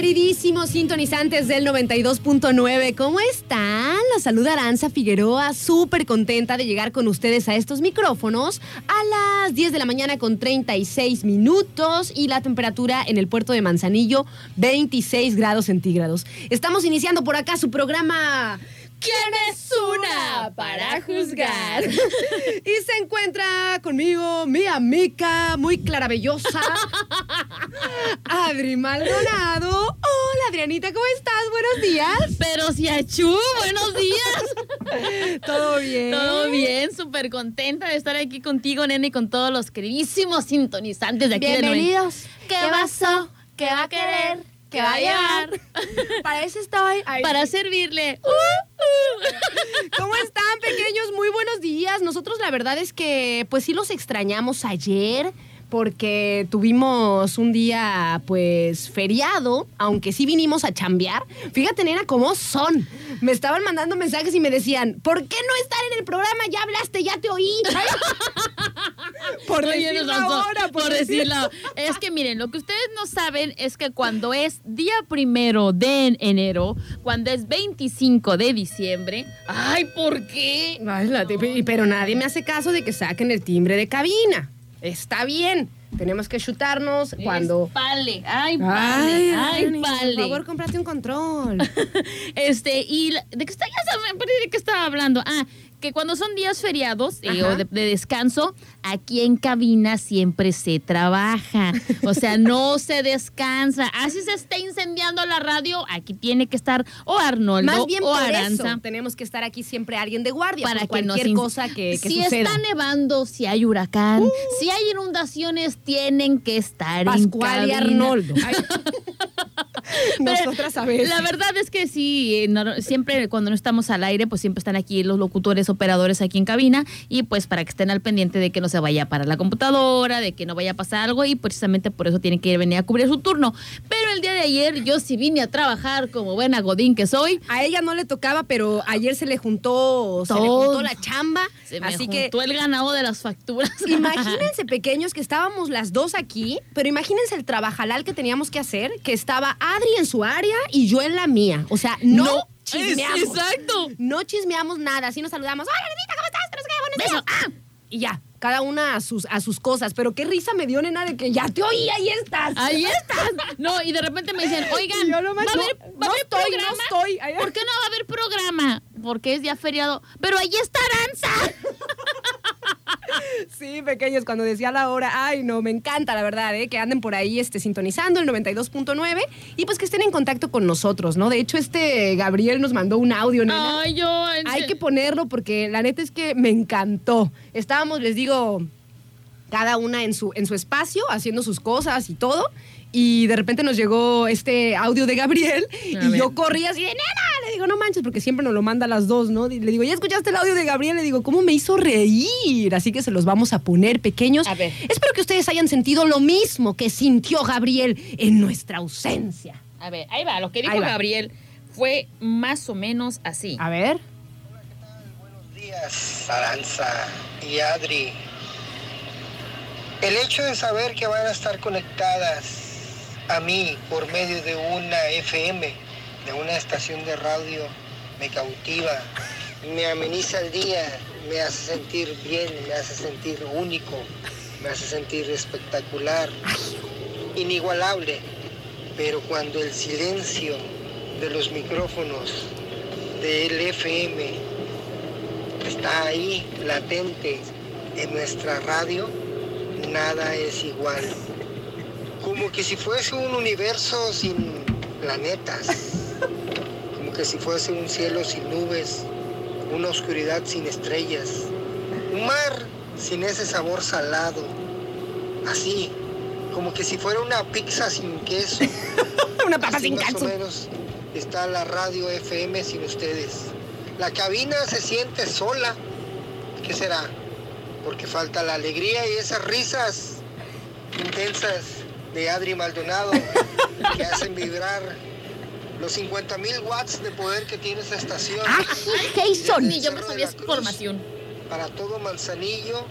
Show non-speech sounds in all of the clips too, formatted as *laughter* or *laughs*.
Queridísimos sintonizantes del 92.9. ¿Cómo están? La saluda Aranza Figueroa, súper contenta de llegar con ustedes a estos micrófonos a las 10 de la mañana con 36 minutos y la temperatura en el puerto de Manzanillo 26 grados centígrados. Estamos iniciando por acá su programa. ¿Quién es una para juzgar? *laughs* y se encuentra conmigo mi amiga muy clarabellosa, *laughs* Adri Maldonado. Hola, Adrianita, ¿cómo estás? Buenos días. Pero si achú, buenos días. *laughs* ¿Todo bien? Todo bien, súper contenta de estar aquí contigo, nene, y con todos los queridísimos sintonizantes de aquí de Noel. Bienvenidos. ¿Qué pasó? ¿Qué va a querer? ¿Qué va a llevar? Para eso estoy. Para servirle. Uh, uh. ¿Cómo están, pequeños? Muy buenos días. Nosotros la verdad es que pues sí los extrañamos ayer porque tuvimos un día pues feriado, aunque sí vinimos a chambear. Fíjate, nena, cómo son. Me estaban mandando mensajes y me decían, ¿por qué no estar en el programa? Ya hablaste, ya te oí. *laughs* por nos pasó, ahora, por decirlo. Es que miren, lo que ustedes no saben es que cuando es día primero de enero, cuando es 25 de diciembre, ay, ¿por qué? Ay, la pero nadie me hace caso de que saquen el timbre de cabina. Está bien. Tenemos que chutarnos cuando. Pale, ay, Ay, pale, ay, Dani, pale. Por favor, cómprate un control. *laughs* Este, y la- de qué está, ya saben, perdí de qué estaba hablando. Ah, que cuando son días feriados eh, o de, de descanso, aquí en cabina siempre se trabaja. O sea, no se descansa. Así se está incendiando la radio, aquí tiene que estar o Arnoldo Más bien o por Aranza. eso tenemos que estar aquí siempre alguien de guardia Para que cualquier cosa que, que si suceda. Uh. está nevando, si hay huracán, si hay inundaciones, tienen que estar Pascual en y cabina. Arnoldo. *laughs* Ay. Pero Nosotras a veces. La verdad es que sí, eh, no- siempre cuando no estamos al aire, pues siempre están aquí los locutores, operadores aquí en cabina y pues para que estén al pendiente de que no se vaya para la computadora, de que no vaya a pasar algo y precisamente por eso tienen que ir venir a cubrir su turno. Pero el día de ayer yo sí vine a trabajar como buena godín que soy. A ella no le tocaba, pero ayer se le juntó, se le juntó la chamba. Se me así que juntó el ganado de las facturas. *laughs* Imagínense, pequeños, que estábamos las dos aquí, pero imagínense el trabajalal que teníamos que hacer, que estaba Adri en su área y yo en la mía. O sea, no, No, chismeamos. exacto. No chismeamos nada, así nos saludamos. Hola, Nenita, ¿cómo estás? ¿Pero qué? Buenos días. Ah, y ya, cada una a sus, a sus cosas. Pero qué risa me dio, nena, de que ya te oí, ahí estás. Ahí estás. No, y de repente me dicen, *laughs* oigan, yo ¿va a nomás, haber, no, va no haber estoy, no programa? estoy. Ay, ¿Por qué no va a haber programa? Porque es día feriado. Pero ahí está Aranza. *laughs* Sí, pequeños, cuando decía la hora, ay, no, me encanta, la verdad, ¿eh? que anden por ahí este, sintonizando el 92.9 y pues que estén en contacto con nosotros, ¿no? De hecho, este Gabriel nos mandó un audio, nena. Ay, yo. en Hay que ponerlo porque la neta es que me encantó. Estábamos, les digo, cada una en su, en su espacio, haciendo sus cosas y todo. Y de repente nos llegó este audio de Gabriel A y ver. yo corrí así de nena. Le digo, no manches, porque siempre nos lo manda a las dos, ¿no? Y le digo, ¿ya escuchaste el audio de Gabriel? Le digo, ¿cómo me hizo reír? Así que se los vamos a poner pequeños. A ver. Espero que ustedes hayan sentido lo mismo que sintió Gabriel en nuestra ausencia. A ver, ahí va. Lo que dijo. Gabriel fue más o menos así. A ver. días, Aranza y Adri. El hecho de saber que van a estar conectadas a mí por medio de una FM, de una estación de radio, me cautiva, me ameniza el día, me hace sentir bien, me hace sentir único, me hace sentir espectacular, inigualable. Pero cuando el silencio de los micrófonos del FM está ahí latente en nuestra radio, nada es igual. Como que si fuese un universo sin planetas, como que si fuese un cielo sin nubes, una oscuridad sin estrellas, un mar sin ese sabor salado, así, como que si fuera una pizza sin queso. *laughs* Una papa Así sin más o menos está la radio FM sin ustedes. La cabina se siente sola. ¿Qué será? Porque falta la alegría y esas risas intensas de Adri Maldonado *laughs* que hacen vibrar los 50 mil watts de poder que tiene esa estación. ¡Ay, Jason! Ni yo me sabía esa información. Para todo Manzanillo,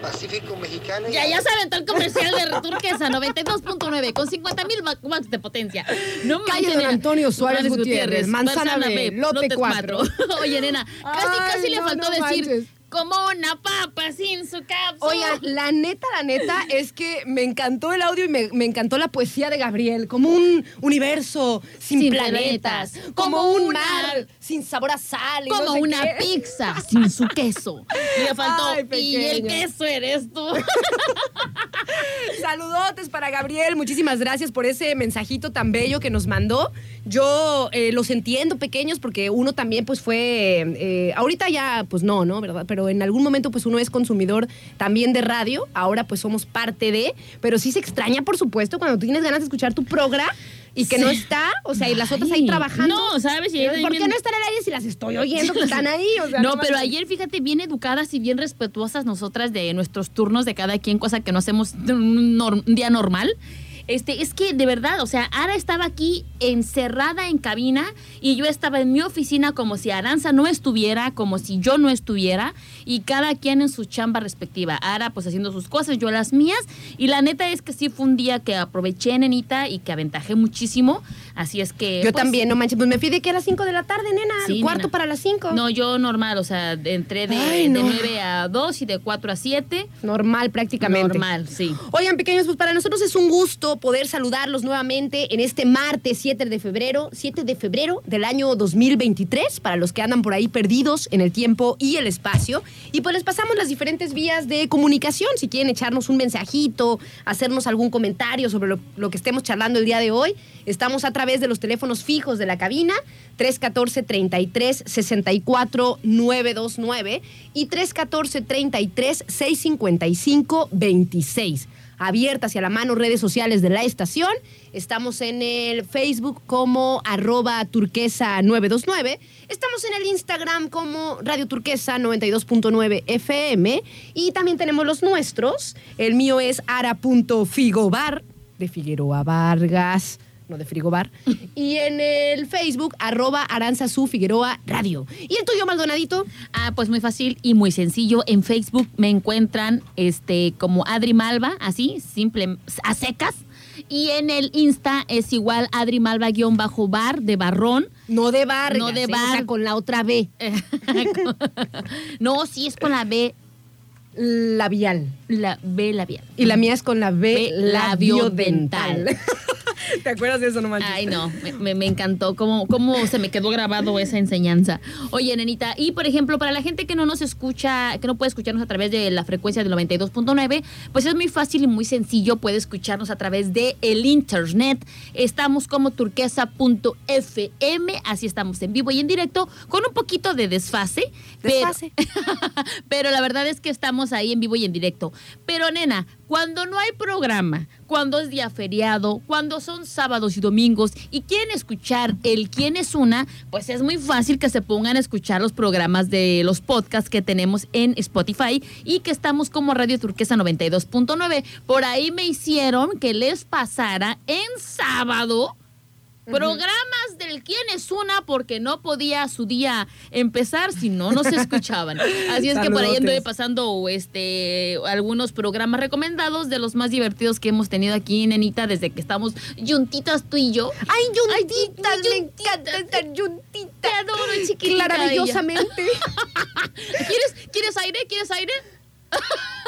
Pacífico Mexicano. y Ya, ya se aventó el comercial de Turquesa 92.9 con 50 mil watts de potencia. No Calle Don. Antonio Suárez Gutiérrez, Manzana B, lote cuatro. *laughs* Oye, nena, casi Ay, casi le faltó no decir manches. Como una papa sin su cápsula. Oigan, la neta, la neta es que me encantó el audio y me, me encantó la poesía de Gabriel, como un universo sin, Sin planetas, planetas, como, como un una- mar sin sabor a sal. y no como sé una qué. pizza sin su queso. Le faltó. Ay, y el queso eres tú. *laughs* Saludotes para Gabriel, muchísimas gracias por ese mensajito tan bello que nos mandó. Yo eh, los entiendo pequeños porque uno también pues fue, eh, ahorita ya pues no, ¿no? ¿Verdad? Pero en algún momento pues uno es consumidor también de radio, ahora pues somos parte de, pero sí se extraña por supuesto cuando tú tienes ganas de escuchar tu programa y que no está, o sea, y las otras ahí trabajando. no, ¿sabes? Y Pero, ¿Por qué bien- no están al aire si las estoy oyendo que están ahí? O sea, no, pero ayer, fíjate, bien educadas y bien respetuosas nosotras de nuestros turnos de cada quien, cosa que no hacemos un, un día normal. Este, es que de verdad, o sea, Ara estaba aquí encerrada en cabina y yo estaba en mi oficina como si Aranza no estuviera, como si yo no estuviera y cada quien en su chamba respectiva. Ara pues haciendo sus cosas, yo las mías y la neta es que sí fue un día que aproveché, nenita, y que aventajé muchísimo. Así es que... Yo pues, también, no manches, pues me fui de que a las 5 de la tarde, nena, Sí, cuarto nena. para las 5. No, yo normal, o sea, entré de, Ay, de no. 9 a 2 y de 4 a 7. Normal prácticamente. Normal, sí. Oigan, pequeños, pues para nosotros es un gusto poder saludarlos nuevamente en este martes 7 de febrero, 7 de febrero del año 2023, para los que andan por ahí perdidos en el tiempo y el espacio. Y pues les pasamos las diferentes vías de comunicación, si quieren echarnos un mensajito, hacernos algún comentario sobre lo, lo que estemos charlando el día de hoy. Estamos a través de los teléfonos fijos de la cabina, 314-33-64-929 y 314-33-655-26 abiertas y a la mano redes sociales de la estación. Estamos en el Facebook como arroba turquesa 929. Estamos en el Instagram como Radio Turquesa 92.9 FM. Y también tenemos los nuestros. El mío es ara.figobar de Figueroa Vargas. No de Frigobar. Y en el Facebook, arroba Aranzazú Figueroa Radio. ¿Y el tuyo, Maldonadito? Ah, pues muy fácil y muy sencillo. En Facebook me encuentran este como Adri Malva, así, simple, a secas. Y en el Insta es igual Adri Malva-bar de Barrón. No de Vargas. No de ¿eh? O sea, Var- con la otra B. *laughs* no, sí es con la B, Labial. La B labial. Y la mía es con la B, B labiodental. *laughs* ¿Te acuerdas de eso, no manches? Ay, no, me, encantó cómo, cómo se me quedó grabado esa enseñanza. Oye, nenita, y por ejemplo, para la gente que no nos escucha, que no puede escucharnos a través de la frecuencia del 92.9, pues es muy fácil y muy sencillo, puede escucharnos a través de el internet. Estamos como turquesa.fm, así estamos en vivo y en directo, con un poquito de desfase. pero- Desfase. *laughs* pero la verdad es que estamos ahí en vivo y en directo. Pero nena, cuando no hay programa, cuando es día feriado, cuando son sábados y domingos y quieren escuchar el quién es una, pues es muy fácil que se pongan a escuchar los programas de los podcasts que tenemos en Spotify y que estamos como Radio Turquesa 92.9. Por ahí me hicieron que les pasara en sábado Programas del quién es una porque no podía su día empezar si no nos *laughs* escuchaban. Así es que por ahí anduve pasando este algunos programas recomendados de los más divertidos que hemos tenido aquí, nenita, desde que estamos juntitas tú y yo. ¡Ay, yuntitas! Ay, me yuntita, encanta estar yuntita. Te adoro, chiquitita. Maravillosamente. *laughs* ¿Quieres, ¿Quieres aire? ¿Quieres aire?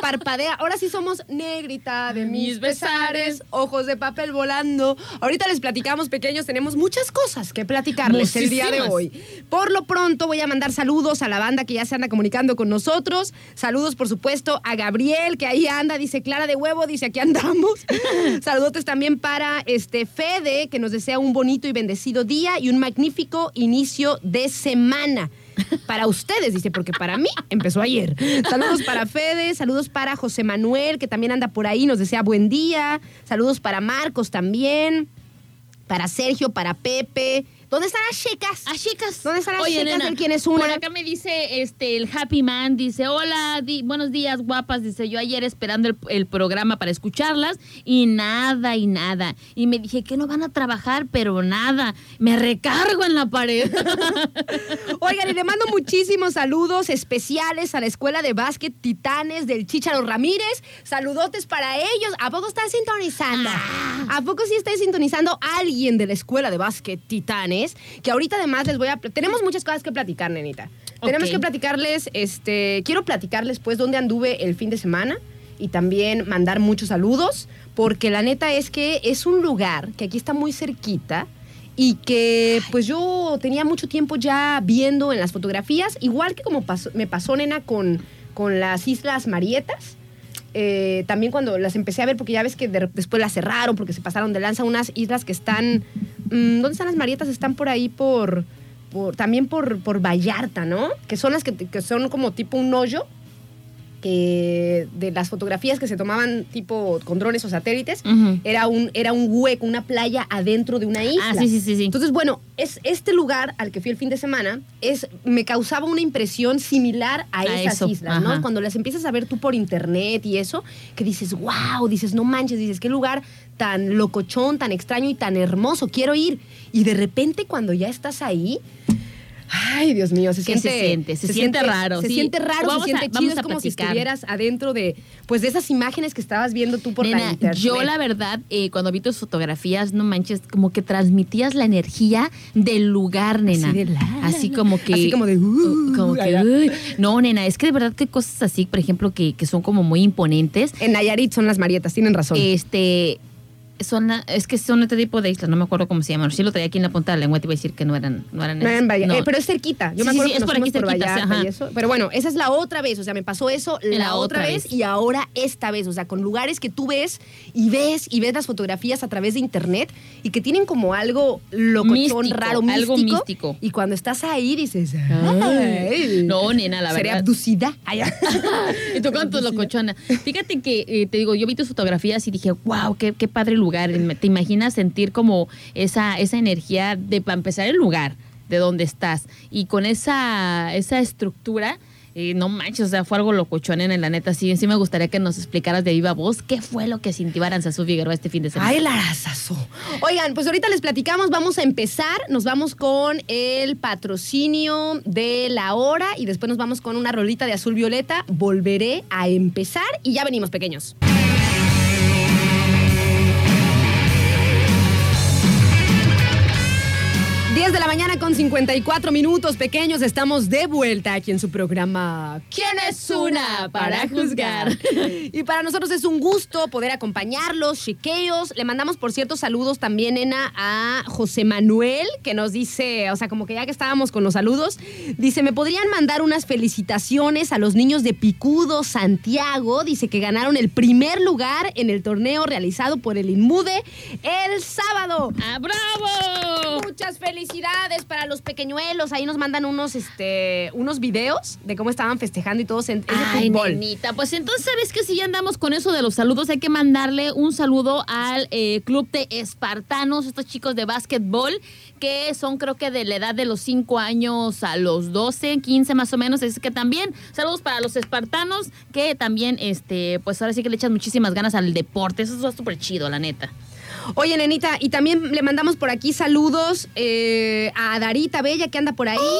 Parpadea. Ahora sí somos negrita de mis besares, ojos de papel volando. Ahorita les platicamos, pequeños, tenemos muchas cosas que platicarles el día de hoy. Por lo pronto voy a mandar saludos a la banda que ya se anda comunicando con nosotros. Saludos, por supuesto, a Gabriel, que ahí anda, dice Clara de Huevo, dice aquí andamos. *laughs* Saludotes también para este Fede, que nos desea un bonito y bendecido día y un magnífico inicio de semana. Para ustedes, dice, porque para mí empezó ayer. Saludos para Fede, saludos para José Manuel, que también anda por ahí, nos desea buen día. Saludos para Marcos también, para Sergio, para Pepe. ¿Dónde están las chicas? Ah, chicas. ¿Dónde están las Oye, chicas nena, del quién es una? Por acá me dice este el Happy Man, dice, hola, di- buenos días, guapas. Dice, yo ayer esperando el, el programa para escucharlas y nada y nada. Y me dije que no van a trabajar, pero nada. Me recargo en la pared. *laughs* Oigan, y le mando muchísimos saludos especiales a la Escuela de Básquet Titanes del Chícharo Ramírez. Saludotes para ellos. ¿A poco están sintonizando? ¿A poco sí está sintonizando alguien de la Escuela de Básquet Titanes? Que ahorita además les voy a... Tenemos muchas cosas que platicar, nenita. Tenemos que platicarles, este... Quiero platicarles, pues, dónde anduve el fin de semana y también mandar muchos saludos, porque la neta es que es un lugar que aquí está muy cerquita y que pues yo tenía mucho tiempo ya viendo en las fotografías, igual que como pasó- me pasó, nena, con, con las Islas Marietas. Eh, también cuando las empecé a ver, porque ya ves que de- después las cerraron, porque se pasaron de lanza unas islas que están... mm, ¿Dónde están las Marietas? Están por ahí por... por- también por, por Vallarta, ¿no? Que son las que, que son como tipo un hoyo que de las fotografías que se tomaban tipo con drones o satélites, era, un, era un hueco, una playa adentro de una isla. Ah, sí, sí, sí, sí. Entonces, bueno, es este lugar al que fui el fin de semana es me causaba una impresión similar a, A esas eso, islas, ¿no? Cuando las empiezas a ver tú por internet y eso, que dices, wow, dices, no manches, dices, qué lugar tan locochón, tan extraño y tan hermoso, quiero ir. Y de repente cuando ya estás ahí, ay, Dios mío, se ¿Qué siente... se siente? Se siente raro, Se sí. siente raro, Vamos se a- siente vamos chido, a es como si estuvieras adentro de, pues, de esas imágenes que estabas viendo tú por la Nena, internet. yo la verdad, eh, cuando vi tus fotografías, no manches, como que transmitías la energía del lugar, nena. Así de la, Así la, como que... así como de, uh, como que, uy. No, nena, es que de verdad que cosas así, por ejemplo, que, que son como muy imponentes, En Nayarit son las Marietas, tienen razón. este... Son, la- es que son este tipo de islas, no me acuerdo cómo se llaman. Sí lo traía aquí en la punta de la lengua, te iba a decir que no eran, no eran No, en eh, pero es cerquita. Yo Sí, me acuerdo sí, que es nos por aquí por cerquita, Vallarta ajá. y eso. Pero bueno, esa es la otra vez. O sea, me pasó eso la, La otra otra vez, vez. y ahora esta vez. O sea, con lugares que tú ves y ves y ves las fotografías a través de internet y que tienen como algo locochón, Místico, raro, místico. algo místico. Y cuando estás ahí dices, Ay. No, nena, la seré verdad. abducida. Ay, *laughs* Y tú con tu locochona. Fíjate que, eh, te digo, yo vi tus fotografías y dije, wow, qué, qué padre lugar. ¿Te imaginas sentir como esa, esa energía de, para empezar, el lugar de donde estás? Y con esa, esa estructura, eh, no manches, o sea, fue algo locochón en la neta. Sí, sí me gustaría que nos explicaras de viva voz qué fue lo que sintió Aranzazú Figueroa este fin de semana. Ay, Larazazo. Oigan, pues ahorita les platicamos, vamos a empezar, nos vamos con el patrocinio de la hora y después nos vamos con una rolita de azul violeta. Volveré a empezar y ya venimos, pequeños. 10 de la mañana con 54 minutos, pequeños. Estamos de vuelta aquí en su programa ¿Quién es una para juzgar? *laughs* Y para nosotros es un gusto poder acompañarlos, chiqueos. Le mandamos, por cierto, saludos también, nena, a José Manuel, que nos dice, o sea, como que ya que estábamos con los saludos, dice, ¿me podrían mandar unas felicitaciones a los niños de Picudo, Santiago? Dice que ganaron el primer lugar en el torneo realizado por el Inmude el sábado. ¡Ah, bravo! Muchas felicidades para los pequeñuelos. Ahí nos mandan unos, este, unos videos de cómo estaban festejando y todos en, el Ay, fútbol. nenita, pues entonces sabes que si ya andamos con eso de los saludos, hay que mandarle un saludo al eh, club de espartanos, estos chicos de básquetbol, que son creo que de la edad de los 5 años a los 12, 15 más o menos, es que también saludos para los espartanos, que también, este, pues ahora sí que le echan muchísimas ganas al deporte, eso está súper chido, la neta. Oye, nenita, y también le mandamos por aquí saludos eh, a Darita Bella que anda por ahí. ¡Hola!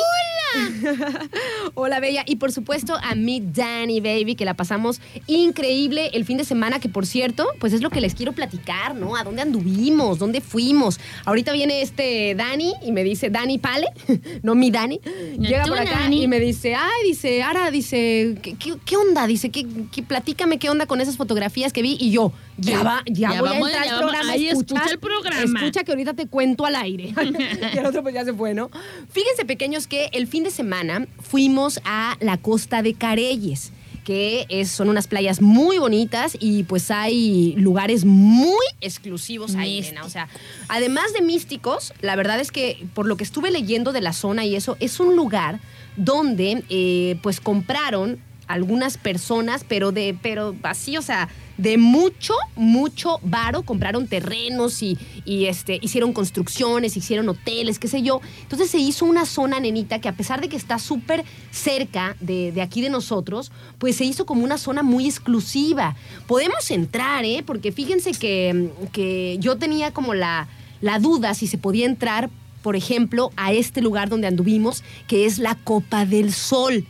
*laughs* Hola, Bella. Y por supuesto a mi Danny Baby, que la pasamos increíble el fin de semana, que por cierto, pues es lo que les quiero platicar, ¿no? ¿A dónde anduvimos? ¿Dónde fuimos? Ahorita viene este Dani y me dice, Dani Pale, *laughs* no mi Dani. Llega por acá Dani. y me dice, ay, dice, Ara, dice, ¿qué, qué, qué onda? Dice, ¿qué, qué- platícame qué onda con esas fotografías que vi. Y yo, ya va, ya, Ya voy vamos, a entrar ya al programa. Ahí escucha el programa. Escucha que ahorita te cuento al aire. *laughs* y el otro pues ya se fue, ¿no? Fíjense, pequeños, que el fin de semana fuimos a la costa de Careyes que es- son unas playas muy bonitas y pues hay lugares muy exclusivos ahí, nena. O sea, además de místicos, la verdad es que por lo que estuve leyendo de la zona y eso, es un lugar donde eh, pues compraron algunas personas, pero de, pero así, o sea, de mucho, mucho varo, compraron terrenos y, y, este, hicieron construcciones, hicieron hoteles, qué sé yo. Entonces se hizo una zona, nenita, que a pesar de que está súper cerca de, de aquí de nosotros, pues se hizo como una zona muy exclusiva. Podemos entrar, ¿eh? Porque fíjense que, que yo tenía como la, la duda si se podía entrar, por ejemplo, a este lugar donde anduvimos, que es la Copa del Sol.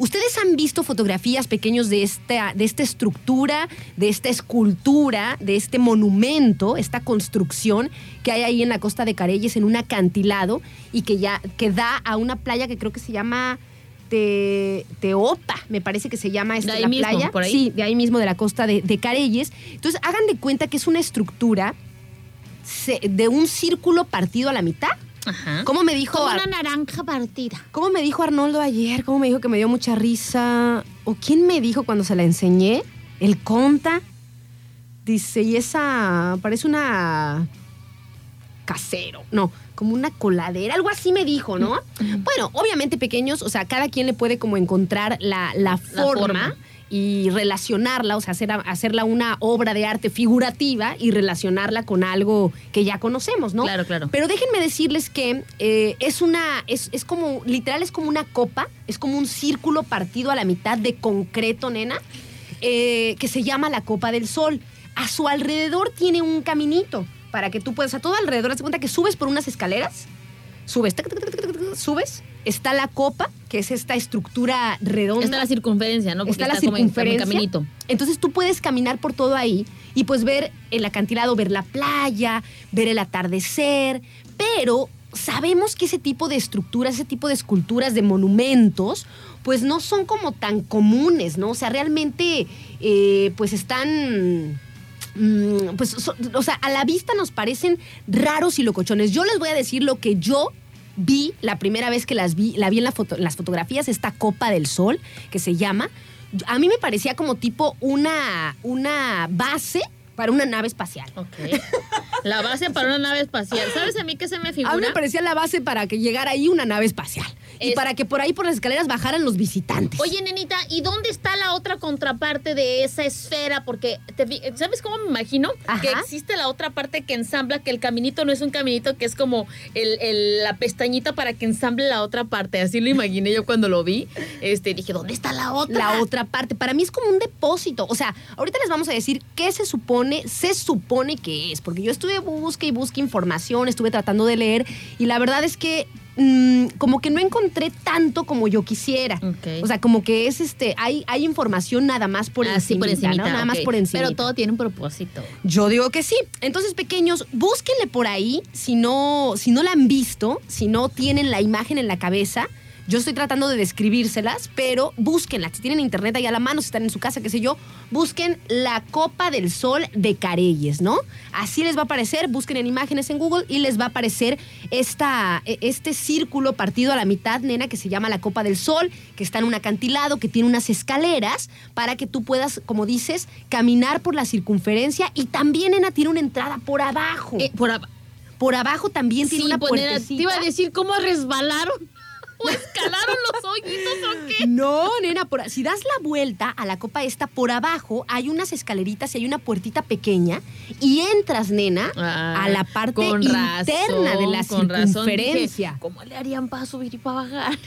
¿Ustedes han visto fotografías pequeños de esta, de esta estructura, de esta escultura, de este monumento, esta construcción que hay ahí en la costa de Careyes, en un acantilado, y que ya que da a una playa que creo que se llama Te- Teopa, me parece que se llama esta De ahí la mismo, playa. por ahí. Sí, de ahí mismo, de la costa de, de Careyes. Entonces, hagan de cuenta que es una estructura de un círculo partido a la mitad. Ajá. ¿Cómo me dijo? Como una naranja partida. ¿Cómo me dijo Arnoldo ayer? ¿Cómo me dijo que me dio mucha risa? ¿O quién me dijo cuando se la enseñé? El conta. Dice, y esa parece una casero, no, como una coladera, algo así me dijo, ¿no? Bueno, obviamente pequeños, o sea, cada quien le puede como encontrar la, la forma. forma. Y relacionarla, o sea, hacer, hacerla una obra de arte figurativa y relacionarla con algo que ya conocemos, ¿no? Claro, claro. Pero déjenme decirles que eh, es una, es, es como, literal es como una copa, es como un círculo partido a la mitad de concreto, nena, eh, que se llama la Copa del Sol. A su alrededor tiene un caminito para que tú puedas, a todo alrededor, de cuenta que subes por unas escaleras, subes, tac, tac, tac, tac, tac, subes, está la copa, que es esta estructura redonda. Está la circunferencia, ¿no? Porque está la como circunferencia. caminito. Entonces tú puedes caminar por todo ahí y pues ver el acantilado, ver la playa, ver el atardecer, pero sabemos que ese tipo de estructuras, ese tipo de esculturas, de monumentos, pues no son como tan comunes, ¿no? O sea, realmente eh, pues están... mm, Pues, o sea, a la vista nos parecen raros y locochones. Yo les voy a decir lo que yo vi la primera vez que las vi, la vi en, en las fotografías, esta Copa del Sol, que se llama. A mí me parecía como tipo una, una base para una nave espacial. Ok. La base para una nave espacial. ¿Sabes a mí qué se me A figura? mí me parecía la base para que llegara ahí una nave espacial. Y para que por ahí por las escaleras bajaran los visitantes. Oye, nenita, ¿y dónde está la otra contraparte de esa esfera? Porque, te ¿sabes cómo me imagino? Ajá. Que existe la otra parte que ensambla, que el caminito no es un caminito, que es como el, el- la pestañita para que ensamble la otra parte. Así lo imaginé yo cuando lo vi. Este, dije, ¿dónde está la otra? la otra parte. Para mí es como un depósito. O sea, ahorita les vamos a decir qué se supone, se supone que es. Porque yo estuve busque y busque información, estuve tratando de leer y la verdad es que mm, como que no encontré tanto como yo quisiera. O sea, como que es este, hay, hay información nada más por encimita, Nada más por encima. Pero todo tiene un propósito. Yo digo que sí. Entonces, pequeños, búsquenle por ahí si no, si no la han visto, si no tienen la imagen en la cabeza. Yo estoy tratando de describírselas, pero búsquenla. Si tienen internet ahí a la mano, si están en su casa, qué sé yo, busquen la Copa del Sol de Careyes, ¿no? Así les va a aparecer, busquen en imágenes en Google y les va a aparecer esta, e- este círculo partido a la mitad, nena, que se llama la Copa del Sol, que está en un acantilado, que tiene unas escaleras para que tú puedas, como dices, caminar por la circunferencia y también, nena, tiene una entrada por abajo. Eh, por ab- por abajo también tiene sí, una nena, te iba a decir cómo resbalaron o escalaron los hoyitos o qué. No, nena, por- si das la vuelta a la copa esta, por abajo hay unas escaleritas y hay una puertita pequeña y entras, nena, Ah, a la parte interna de la. Dije, circunferencia. ¿Cómo le harían para subir y para bajar?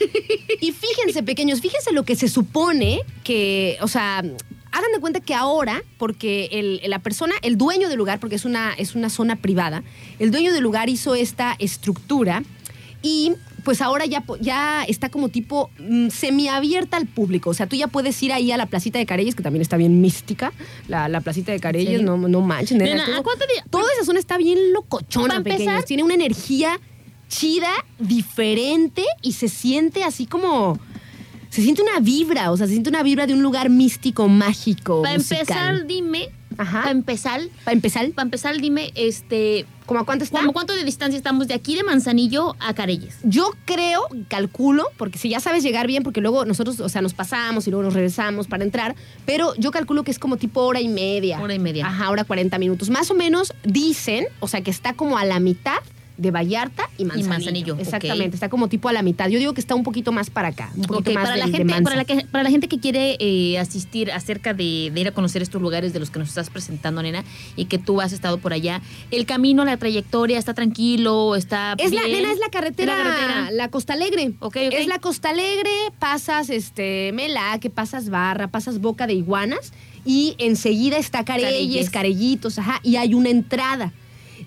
Y fíjense, pequeños, fíjense lo que se supone que, o sea, hagan de cuenta que ahora, porque el- la persona, el dueño del lugar, porque es una, es una zona privada, el dueño del lugar hizo esta estructura y pues ahora ya, ya está como tipo mm, semiabierta al público. O sea, tú ya puedes ir ahí a la placita de Careyes, que también está bien mística, la, la placita de serio? no, no manches. nena, Nena, todo- ¿a cuánto di- Toda esa zona está bien locochona, pequeños. Tiene una energía chida, diferente y se siente así como... Se siente una vibra, o sea, se siente una vibra de un lugar místico, mágico. Para musical. empezar, dime. Ajá. Para empezar, Para empezar, para empezar, dime, este, ¿cómo a cuánto está? ¿cómo cuánto de distancia estamos de aquí de Manzanillo a Careyes? Yo creo, calculo, porque si ya sabes llegar bien, porque luego nosotros, o sea, nos pasamos y luego nos regresamos para entrar, pero yo calculo que es como tipo hora y media. Hora y media. Ajá, hora 40 minutos. Más o menos dicen, o sea, que está como a la mitad de Vallarta y Manzanillo. Manzanillo, ok. Exactamente, está como tipo a la mitad. Yo digo que está un poquito más para acá, un poquito Ok, más para, de, la gente, para, la que, para la gente que quiere eh, asistir acerca de, de ir a conocer estos lugares de los que nos estás presentando, nena, y que tú has estado por allá, el camino, la trayectoria, está tranquilo, está Es la, nena, es la carretera, La. Costa Alegre. Ok, ok. Es la Costa Alegre, pasas este Melaque, pasas Barra, pasas Boca de Iguanas y enseguida está Careyes. Carellitos, ajá, y hay una entrada.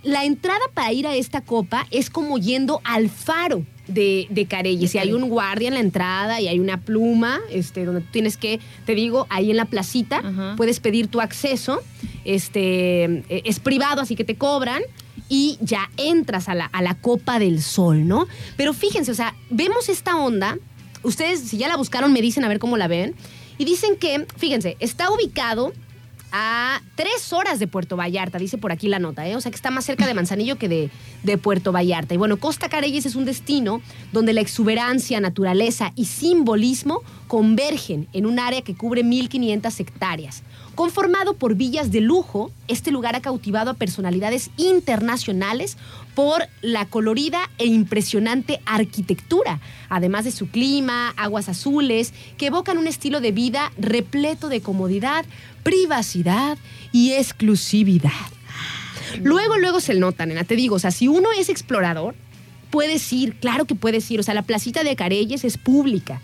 La entrada para ir a esta copa es como yendo al faro de, de Careyes. Y hay un guardia en la entrada y hay una pluma, este, donde tú tienes que, te digo, ahí en la placita, Ajá. puedes pedir tu acceso. Este, eh, es privado, así que te cobran. Y ya entras a la, a la Copa del Sol, ¿no? Pero fíjense, o sea, vemos esta onda. Ustedes, si ya la buscaron, me dicen a ver cómo la ven. Y dicen que, fíjense, está ubicado a tres horas de Puerto Vallarta, dice por aquí la nota, ¿eh? o sea que está más cerca de Manzanillo que de, de Puerto Vallarta. Y bueno, Costa Careyes es un destino donde la exuberancia, naturaleza y simbolismo convergen en un área que cubre 1.500 hectáreas. Conformado por villas de lujo, este lugar ha cautivado a personalidades internacionales por la colorida e impresionante arquitectura, además de su clima, aguas azules, que evocan un estilo de vida repleto de comodidad, privacidad y exclusividad. Luego, luego se nota, nena, te digo, o sea, si uno es explorador, puedes ir, claro que puedes ir, o sea, la placita de Careyes es pública.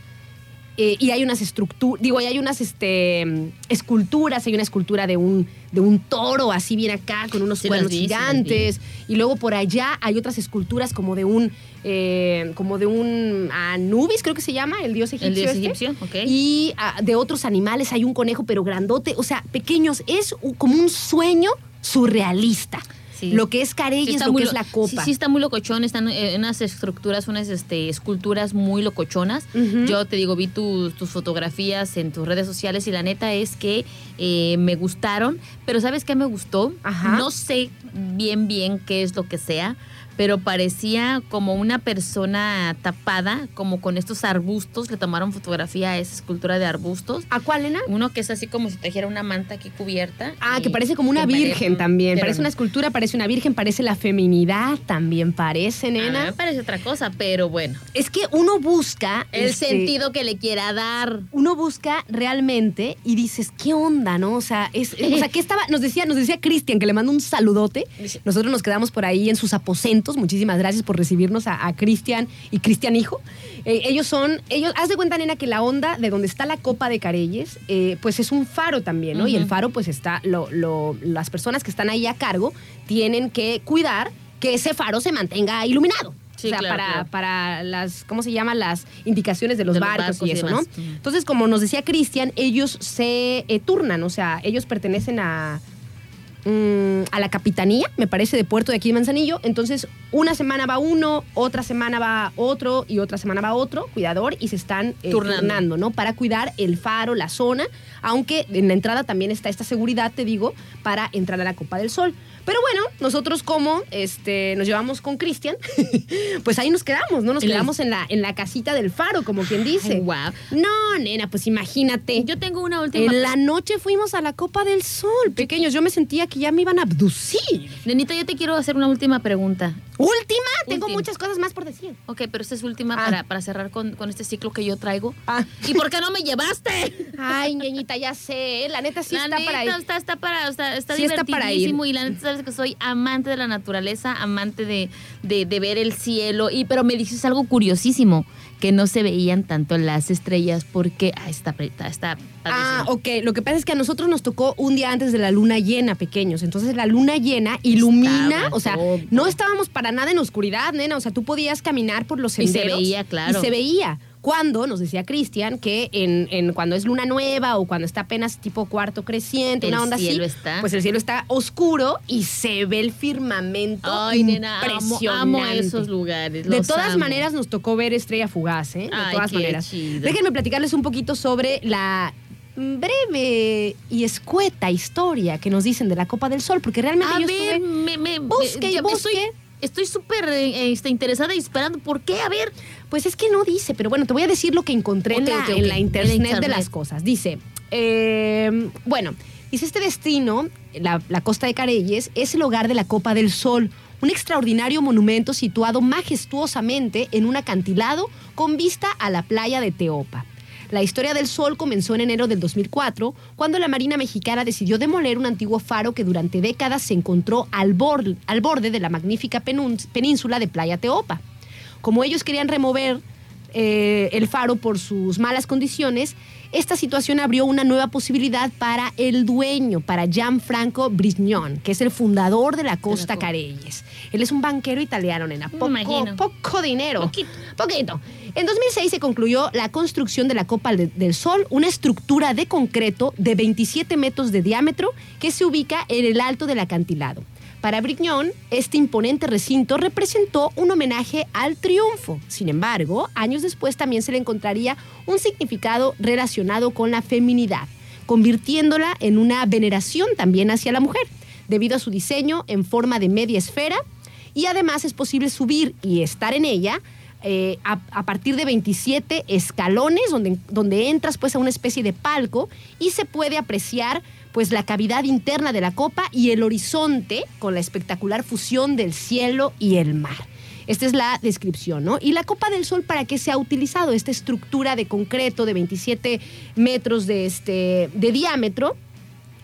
Eh, y hay unas estructuras, digo, y hay unas este, esculturas, hay una escultura de un, de un toro así bien acá, con unos Sí, cuernos vi, sí, las gigantes, y luego por allá hay otras esculturas como de un, eh, como de un Anubis, creo que se llama, el dios egipcio. El dios este. egipcio, ok. Y ah, de otros animales hay un conejo, pero grandote, o sea, pequeños, es como un sueño surrealista. Sí. Lo que es Sí, Careyes, está lo muy que es la Sí, copa. sí, está muy locochón. Están eh, unas estructuras, unas este, esculturas muy locochonas. Yo te digo, vi tus- tus fotografías en tus redes sociales y la neta es que eh, me gustaron. Pero ¿sabes qué me gustó? Ajá. No sé bien, bien qué es lo que sea. Pero parecía como una persona tapada, como con estos arbustos. Le tomaron fotografía a esa escultura de arbustos. ¿A cuál, nena? Uno que es así como si trajera una manta aquí cubierta. Ah, que parece como una virgen también. Parece una escultura, parece una virgen, parece la feminidad también, parece, A mí nena. me parece otra cosa, pero bueno. Es que uno busca El este, sentido que le quiera dar. Uno busca realmente y dices, ¿qué onda, no? O sea, es, o sea, ¿qué estaba? Nos decía, nos decía Cristian, que le mando un saludote. Nosotros nos quedamos por ahí en sus aposentos. Muchísimas gracias por recibirnos a, a Cristian y Cristian Hijo. Eh, ellos son, ellos, haz de cuenta, nena, que la onda de donde está la copa de Careyes, eh, pues es un faro también, ¿no? Y el faro, pues está, lo, lo- las personas que están ahí a cargo tienen que cuidar que ese faro se mantenga iluminado. Sí, o sea, claro, para, claro. para las, ¿cómo se llama? Las indicaciones de los De los barcos, barcos y eso. ¿no? Entonces, como nos decía Cristian, ellos se eh, turnan, o sea, ellos pertenecen a, mm, a la capitanía, me parece, de Puerto de aquí de Manzanillo. Entonces, una semana va uno, otra semana va otro y otra semana va otro, cuidador, y se están eh, Turnando. turnando, ¿no? Para cuidar el faro, la zona, aunque en la entrada también está esta seguridad, te digo, para entrar a la Copa del Sol. Pero bueno, nosotros como este, nos llevamos con Cristian, *laughs* pues ahí nos quedamos, ¿no? Nos quedamos en la, en la casita del faro, como quien dice. Ay, guau. No, nena, pues imagínate. Yo tengo una última. en la noche fuimos a la Copa del Sol, pequeños. Yo me sentía que ya me iban a abducir. Nenita, yo te quiero hacer una última pregunta. Última, tengo Última. muchas cosas más por decir. Ok, pero esta es última Ah. para, para cerrar con, con este ciclo que yo traigo. Ah. ¿Y por qué no me llevaste? Ay, ñeñita, ya sé. La neta sí la está neta para ir. está, está para, sea, está Sí está para divertidísimo y la neta sabes que soy amante de la naturaleza, amante de, de, de ver el cielo. Y pero me dices algo curiosísimo, que no se veían tanto las estrellas porque ah, está, está, está Ah, ok. Lo que pasa es que a nosotros nos tocó un día antes de la luna llena, pequeños. Entonces la luna llena ilumina, Estaba o sea, todo. no estábamos para nada en oscuridad, nena. O sea, tú podías caminar por los Y se senderos. veía, claro. Y se veía. Cuando, nos decía Cristian, que en, en cuando es luna nueva o cuando está apenas tipo cuarto creciente, El una onda cielo así, está- pues el cielo está oscuro y se ve el firmamento Ay, nena, amo, impresionante. amo esos lugares. De todas amo. maneras nos tocó ver Estrella Fugaz, ¿eh? De Ay, todas qué maneras. chido. Déjenme platicarles un poquito sobre la breve y escueta historia que nos dicen de la Copa del Sol, porque realmente A yo ver, estuve... me, me, Busque y busque. Estoy, estoy súper eh, este, interesada y esperando. ¿Por qué? A ver. Pues es que no dice, pero bueno, te voy a decir lo que encontré en, la, en En internet, de las cosas. Dice, eh, bueno, dice este destino, la, la costa de Careyes, es el hogar de la Copa del Sol, un extraordinario monumento situado majestuosamente en un acantilado con vista a la playa de Teopa. La historia del sol comenzó en enero del 2004, cuando la Marina Mexicana decidió demoler un antiguo faro que durante décadas se encontró al borde, de la magnífica península de Playa Teopa. Como ellos querían remover eh, el faro por sus malas condiciones, esta situación abrió una nueva posibilidad para el dueño, para Gianfranco Brignon, que es el fundador de la Costa co- Careyes. Él es un banquero italiano, nena. Poco, poco dinero. Poquito. Poquito. En 2006 se concluyó la construcción de la Copa de- del Sol, una estructura de concreto de 27 metros de diámetro que se ubica en el alto del acantilado. Para Brignon, este imponente recinto representó un homenaje al triunfo. Sin embargo, años después también se le encontraría un significado relacionado con la feminidad, convirtiéndola en una veneración también hacia la mujer, debido a su diseño en forma de media esfera y además es posible subir y estar en ella eh, a, a partir de 27 escalones donde, donde entras pues a una especie de palco y se puede apreciar pues la cavidad interna de la copa y el horizonte con la espectacular fusión del cielo y el mar. Esta es la descripción, ¿no? Y la Copa del Sol, ¿para qué se ha utilizado? Esta estructura de concreto de 27 metros de, este, de diámetro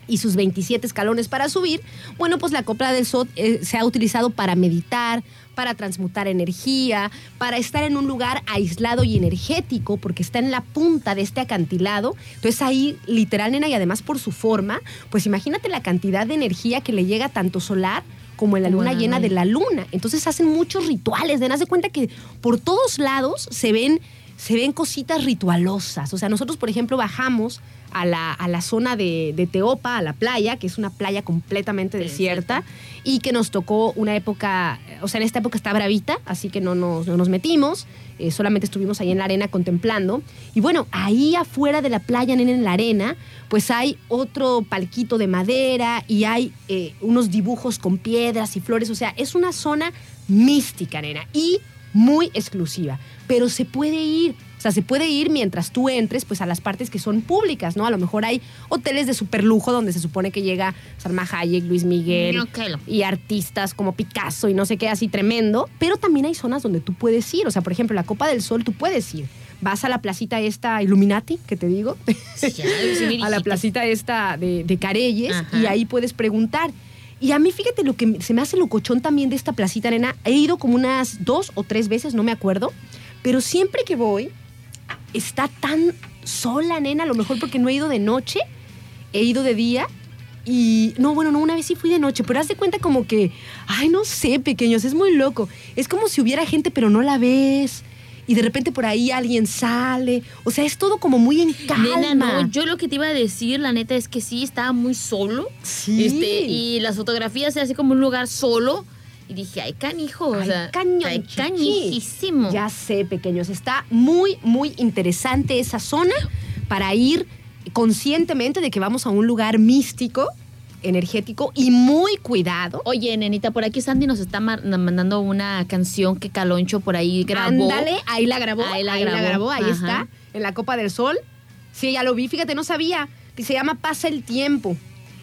y sus 27 escalones para subir, bueno, pues la Copa del Sol eh, se ha utilizado para meditar, para transmutar energía, para estar en un lugar aislado y energético, porque está en la punta de este acantilado. Entonces ahí, literal, nena, y además por su forma, pues imagínate la cantidad de energía que le llega tanto solar como en la luna llena de la luna. Entonces hacen muchos rituales, nena, haz de cuenta que por todos lados se ven se ven cositas ritualosas. O sea, nosotros, por ejemplo, bajamos a la, a la zona de, de Teopa, a la playa, que es una playa completamente desierta, y que nos tocó una época, o sea, en esta época está bravita, así que no nos, no nos metimos, eh, solamente estuvimos ahí en la arena contemplando. Y bueno, ahí afuera de la playa, nena, en la arena, pues hay otro palquito de madera y hay eh, unos dibujos con piedras y flores. O sea, es una zona mística, nena, y muy exclusiva. Pero se puede ir, o sea, se puede ir mientras tú entres, pues a las partes que son públicas, ¿no? A lo mejor hay hoteles de superlujo donde se supone que llega Salma Hayek, Luis Miguel lo- y artistas como Picasso y no sé qué así tremendo, pero también hay zonas donde tú puedes ir, o sea, por ejemplo, la Copa del Sol tú puedes ir. Vas a la placita esta Illuminati, que te digo, sí *laughs* a la placita esta de, de Ajá. y ahí puedes preguntar. Y a mí, fíjate, lo que se me hace locochón también de esta placita, nena. He ido como unas dos o tres veces, no me acuerdo. Pero siempre que voy, está tan sola, nena. A lo mejor porque no he ido de noche, he ido de día. Y no, bueno, no, una vez sí fui de noche, pero haz de cuenta como que, ay, no sé, pequeños, es muy loco. Es como si hubiera gente, pero no la ves. Y de repente por ahí alguien sale. O sea, es todo como muy en calma. Nena, no, yo lo que te iba a decir, la neta, es que sí, estaba muy solo. Sí. Este, y las fotografías se hace como un lugar solo. Y dije, ay, canijo, o Ay, sea, cañón, ay, canijísimo. Ya sé, pequeños. Está muy, muy interesante esa zona para ir conscientemente de que vamos a un lugar místico, energético y muy cuidado. Oye, nenita, por aquí Sandy nos está mandando una canción que Caloncho por ahí grabó. Ándale, ahí la grabó. Ahí la ahí la grabó, grabó, ahí está, en la Copa del Sol. Sí, ya lo vi, fíjate, no sabía. Que se llama Pasa el Tiempo.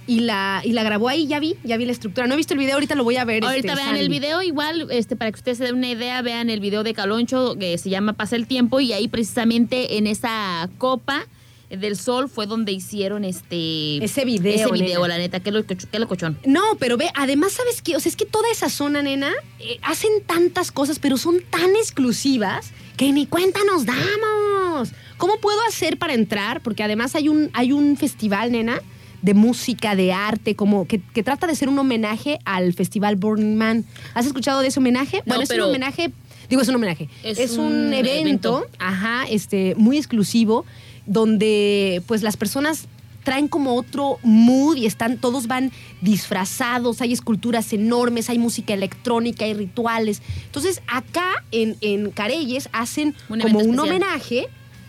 Y la, y la grabó ahí, ya vi, ya vi la estructura. No he visto el video, ahorita lo voy a ver. Ahorita este, vean el video, igual, este, para que ustedes se den una idea, vean el video de Caloncho que se llama Pasa el tiempo y ahí precisamente en esa copa del sol fue donde hicieron este Ese video, ese video, nena. la neta, qué locochón. Qué locochón. No, pero ve, además, ¿sabes qué? O sea, es que toda esa zona, nena, eh, hacen tantas cosas, pero son tan exclusivas que ni cuenta nos damos. ¿cómo puedo hacer para entrar? Porque además hay un, hay un festival, nena, de música, de arte, como que, que trata de ser un homenaje al festival Burning Man. ¿Has escuchado de ese homenaje? No, bueno, es un homenaje, digo, es un homenaje. Es, Es un, un evento, evento. ajá, este, muy exclusivo, donde pues las personas traen como otro mood y están, todos van disfrazados, hay esculturas enormes, hay música electrónica, hay rituales. Entonces, acá en, en Careyes hacen Un como un especial. homenaje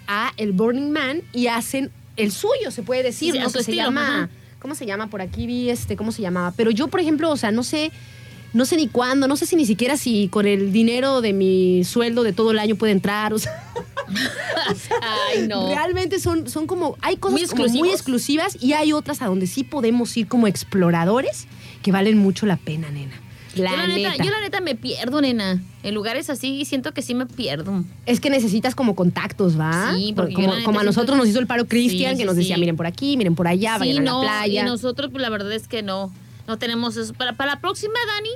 a el Burning Man y hacen el suyo, se puede decir, Sí, ¿no? se llama, ajá. ¿cómo se llama? Por aquí vi este, ¿cómo se llamaba? Pero yo, por ejemplo, o sea, no sé, no sé ni cuándo, no sé si ni siquiera si con el dinero de mi sueldo de todo el año puede entrar, o sea, *laughs* Ay, no. realmente son, son como, hay cosas Muy como muy exclusivas y hay otras a donde sí podemos ir como exploradores que valen mucho la pena, nena. La, yo, la neta. neta, yo la neta me pierdo, nena. En lugares así siento que sí me pierdo. Es que necesitas como contactos, ¿va? Sí, porque como, a nosotros que- nos hizo el paro Cristian, Sí, que nos decía, sí. miren por aquí, miren por allá, vayan sí, a no, la playa. y nosotros pues la verdad es que no. No tenemos eso. Para, para la próxima, Dani,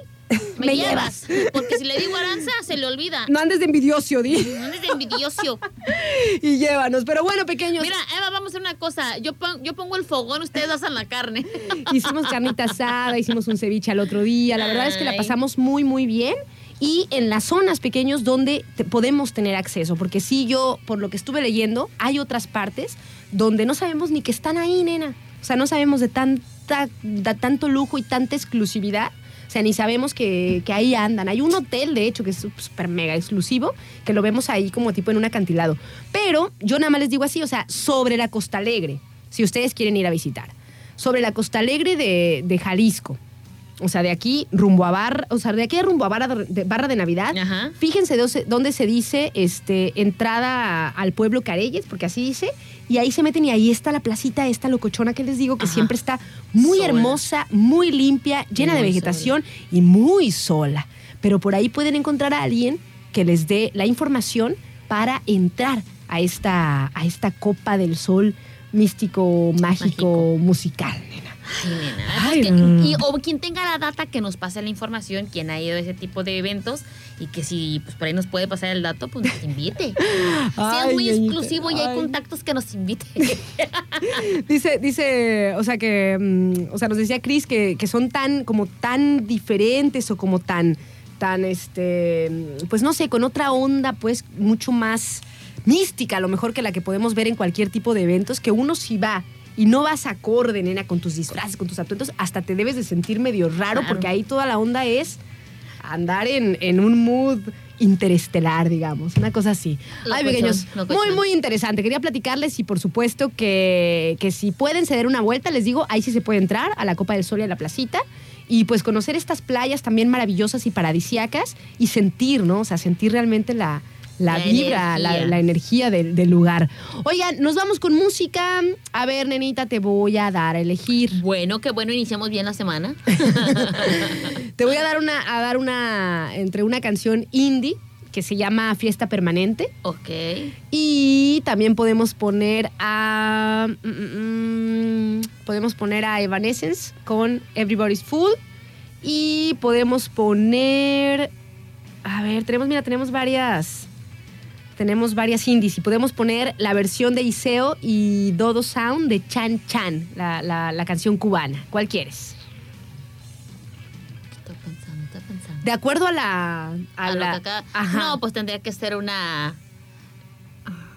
me, Me llevas. Porque si le digo Aranza, se le olvida. No andes de envidioso, di. No eres de envidioso. *laughs* y llévanos. Pero bueno, pequeños, Mira, Eva, vamos a hacer una cosa. Yo, pon- yo pongo el fogón, ustedes hacen la carne. *laughs* hicimos carnita asada, hicimos un ceviche al otro día. La verdad es que la pasamos muy, muy bien. Y en las zonas pequeños donde te- podemos tener acceso, porque sí, yo, por lo que estuve leyendo, hay otras partes donde no sabemos ni que están ahí, nena. O sea, no sabemos de, tanta, de tanto lujo y tanta exclusividad. Sea, ni sabemos que, que ahí andan. Hay un hotel, de hecho, que es súper mega exclusivo, que lo vemos ahí como tipo en un acantilado. Pero yo nada más les digo así, o sea, sobre la Costa Alegre, si ustedes quieren ir a visitar. Sobre la Costa Alegre de, de Jalisco. O sea, de aquí rumbo a Barra, o sea, de aquí rumbo a Barra de, Barra de Navidad. Ajá. Fíjense dónde- se dice este, entrada al pueblo Careyes, porque así dice, y ahí se meten y ahí está la placita esta locochona que les digo, que Ajá. siempre está muy Sola. hermosa, muy limpia, llena de vegetación y muy sola. Pero por ahí pueden encontrar a alguien que les dé la información para entrar a esta, a esta copa del sol místico, mágico, Mágico. musical, nena. Ay, nena. Ay, que- no. y, o quien tenga la data que nos pase la información, quien ha ido a ese tipo de eventos y que si pues por ahí nos puede pasar el dato, pues nos invite. sea *laughs* Ay, muy ñañita, exclusivo y hay ay. contactos que nos invite. *laughs* Dice, dice, o sea que, mm, o sea, nos decía Chris que, que son tan, como tan diferentes o como tan, tan, este, mm, pues no sé, con otra onda, pues mucho más mística, a lo mejor que la que podemos ver en cualquier tipo de eventos, que uno si va y no vas acorde, nena, con tus disfraces, con tus atuendos, hasta te debes de sentir medio raro, Claro. porque ahí toda la onda es andar en, en un mood interestelar, digamos, una cosa así. Ay, Locochón, pequeños, muy, muy interesante. Quería platicarles y por supuesto que, que si pueden ceder una vuelta, les digo, ahí sí se puede entrar a la Copa del Sol y a la placita y pues conocer estas playas también maravillosas y paradisiacas y sentir, ¿no? O sea, sentir realmente la, la, La vibra, la, energía. la energía del, del lugar. Oigan, nos vamos con música. A ver, nenita, te voy a dar a elegir. bueno, qué bueno, iniciamos bien la semana. *laughs* Te voy a dar una, a dar una, entre una canción indie que se llama Fiesta Permanente. ok. Y también podemos poner a. mm, mm, mm, podemos poner a Evanescence con Everybody's Full. Y podemos poner. A ver, tenemos, mira, tenemos varias. Tenemos varias indies y podemos poner la versión de Iseo y Dodo Sound de Chan Chan, la, la- la canción cubana. ¿Cuál quieres? Estoy pensando, estoy pensando. De acuerdo a la. A A lo la que acá- ajá, No, pues tendría que ser una.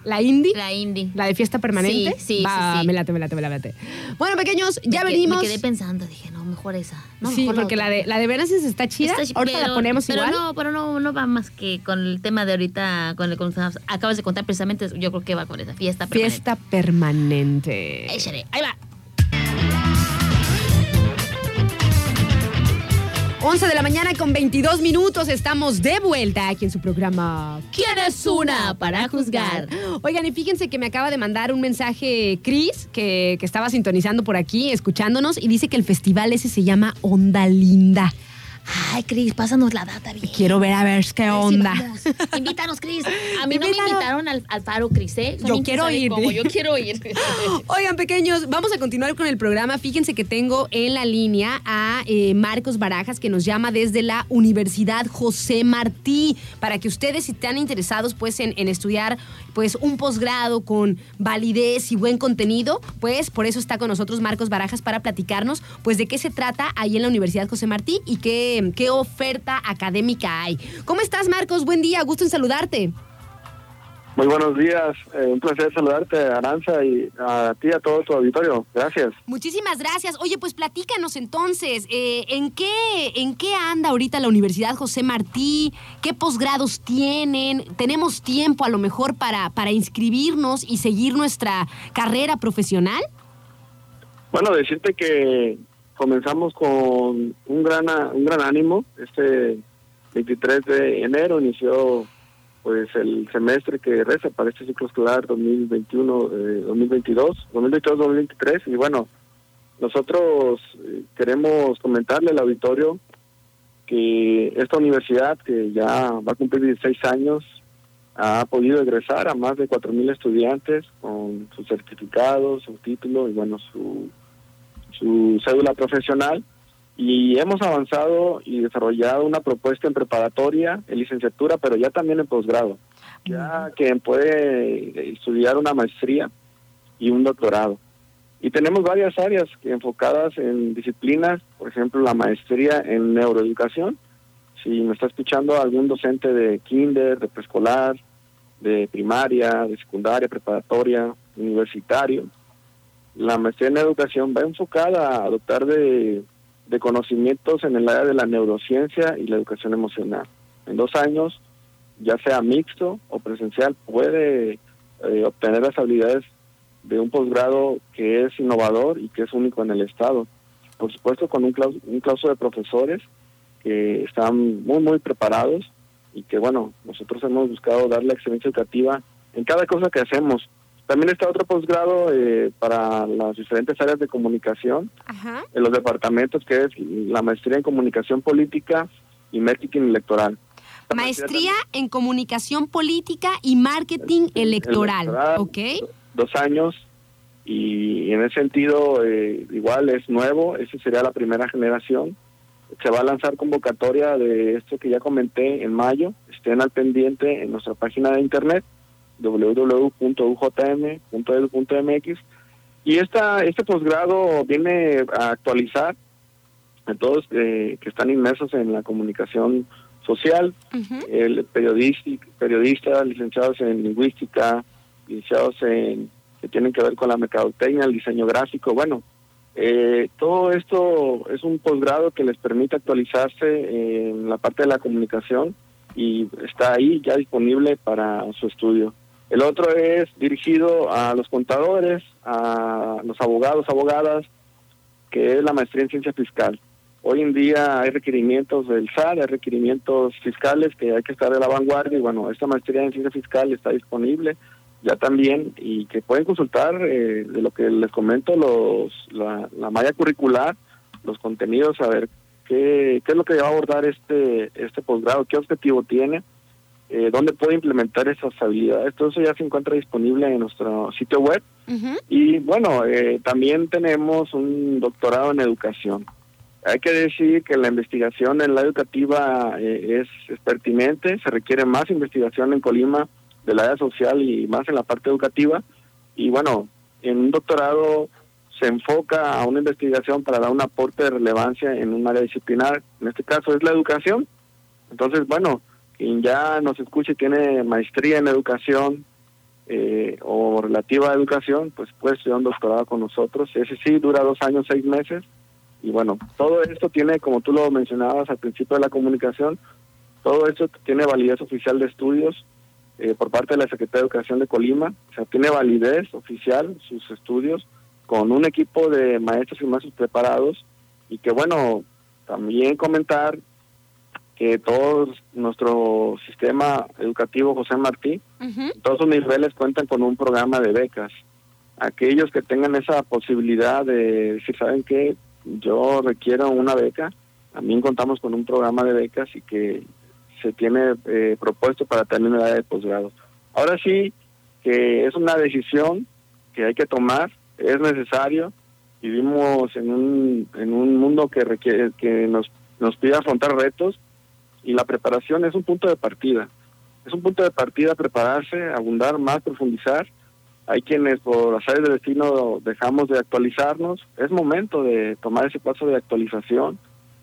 La indie. La indie. La de fiesta permanente. Sí, sí, Va, sí, sí. Me late, me late, me late. Bueno, pequeños, ya Me que- venimos. Me quedé pensando, dije, no, mejor esa. No, sí, mejor porque la de, la de Evanescence está chida. Está Ahorita la ponemos pero igual. no, pero no, no va más que con el tema de ahorita, con el que acabas de contar precisamente, yo creo que va con esa fiesta. permanente. Fiesta permanente. Échale, ahí va. 11 de la mañana con 22 minutos. Estamos de vuelta aquí en su programa. ¿Quién es una para juzgar? Oigan, y fíjense que me acaba de mandar un mensaje Chris, que, que estaba sintonizando por aquí, escuchándonos, y dice que el festival ese se llama Onda Linda. Ay, Cris, pásanos la data bien. Quiero ver a ver qué onda. Invítanos, Cris. A mí no me invitaron al, al faro, Cris, ¿eh? Yo quiero ir. Yo quiero ir. Oigan, pequeños, vamos a continuar con el programa. Fíjense que tengo en la línea a eh, Marcos Barajas, que nos llama desde la Universidad José Martí, para que ustedes, si están interesados pues, en, en estudiar pues, un posgrado con validez y buen contenido, pues por eso está con nosotros Marcos Barajas para platicarnos pues, de qué se trata ahí en la Universidad José Martí y qué, qué oferta académica hay. ¿Cómo estás, Marcos? Buen día, gusto en saludarte. Muy buenos días, eh, un placer saludarte, Aranza, y a ti, a todo tu auditorio. Gracias. Muchísimas gracias. Oye, pues platícanos entonces, eh, ¿en, qué, ¿en qué anda ahorita la Universidad José Martí? ¿Qué posgrados tienen? ¿Tenemos tiempo a lo mejor para, para inscribirnos y seguir nuestra carrera profesional? Bueno, decirte que comenzamos con un gran, un gran ánimo. Este 23 de enero inició pues el semestre que resta para este ciclo escolar 2021, eh, 2022, 2022-2023 y bueno, nosotros eh, queremos comentarle al auditorio que esta universidad que ya va a cumplir 16 años ha podido egresar a más de 4.000 estudiantes con su certificado, su título y bueno, su, su cédula profesional y hemos avanzado y desarrollado una propuesta en preparatoria, en licenciatura, pero ya también en posgrado. Ya quien puede estudiar una maestría y un doctorado. Y tenemos varias áreas que enfocadas en disciplinas, por ejemplo, la maestría en neuroeducación. Si me está escuchando algún docente de kinder, de preescolar, de primaria, de secundaria, preparatoria, universitario, la maestría en educación va enfocada a adoptar de, de conocimientos en el área de la neurociencia y la educación emocional. En dos años, ya sea mixto o presencial, puede eh, obtener las habilidades de un posgrado que es innovador y que es único en el Estado. Por supuesto, con un, un claustro de profesores que están muy, muy preparados y que, bueno, nosotros hemos buscado dar la excelencia educativa en cada cosa que hacemos. También está otro posgrado eh, para las diferentes áreas de comunicación Ajá. en los departamentos, que es la maestría en comunicación política y marketing electoral. Maestría en Comunicación Política y Marketing Electoral. electoral, ¿Ok? dos años y en ese sentido eh, igual es nuevo, esa sería la primera generación. Se va a lanzar convocatoria de esto que ya comenté en mayo, estén al pendiente en nuestra página de internet www.ujm.edu.mx y esta, este posgrado viene a actualizar a todos eh, que están inmersos en la comunicación social, el periodista, periodistas, licenciados en lingüística, licenciados en que tienen que ver con la mercadotecnia, el diseño gráfico, bueno, eh, todo esto es un posgrado que les permite actualizarse en la parte de la comunicación y está ahí ya disponible para su estudio. El otro es dirigido a los contadores, a los abogados, abogadas, que es la maestría en ciencia fiscal. Hoy en día hay requerimientos del SAT, hay requerimientos fiscales que hay que estar de la vanguardia y bueno, esta maestría en ciencia fiscal está disponible ya también y que pueden consultar eh, de lo que les comento los la, la malla curricular, los contenidos, a ver qué, qué es lo que va a abordar este este posgrado, qué objetivo tiene, eh, dónde puede implementar esas habilidades. Todo eso ya se encuentra disponible en nuestro sitio web y bueno, eh, también tenemos un doctorado en educación. Hay que decir que la investigación en la educativa eh, es, es pertinente, se requiere más investigación en Colima del área social y más en la parte educativa. Y bueno, en un doctorado se enfoca a una investigación para dar un aporte de relevancia en un área disciplinar, en este caso es la educación. Entonces, bueno, quien ya nos escuche y tiene maestría en educación, eh, o relativa a educación, pues puede estudiar un doctorado con nosotros. Ese sí dura dos años, seis meses. Y bueno, todo esto tiene, como tú lo mencionabas al principio de la comunicación, todo esto tiene validez oficial de estudios eh, por parte de la Secretaría de Educación de Colima. O sea, tiene validez oficial sus estudios con un equipo de maestros y maestros preparados. Y que bueno, también comentar que todo nuestro sistema educativo José Martí, todos sus niveles cuentan con un programa de becas. Aquellos que tengan esa posibilidad de decir, ¿saben qué? Yo requiero una beca, también contamos con un programa de becas y que se tiene eh, propuesto para terminar el área de posgrado. Ahora sí, que es una decisión que hay que tomar, es necesario. Vivimos en un, en un mundo que requiere que nos, nos pide afrontar retos y la preparación es un punto de partida. Es un punto de partida prepararse, abundar más, profundizar. Hay quienes por las áreas del destino dejamos de actualizarnos. Es momento de tomar ese paso de actualización.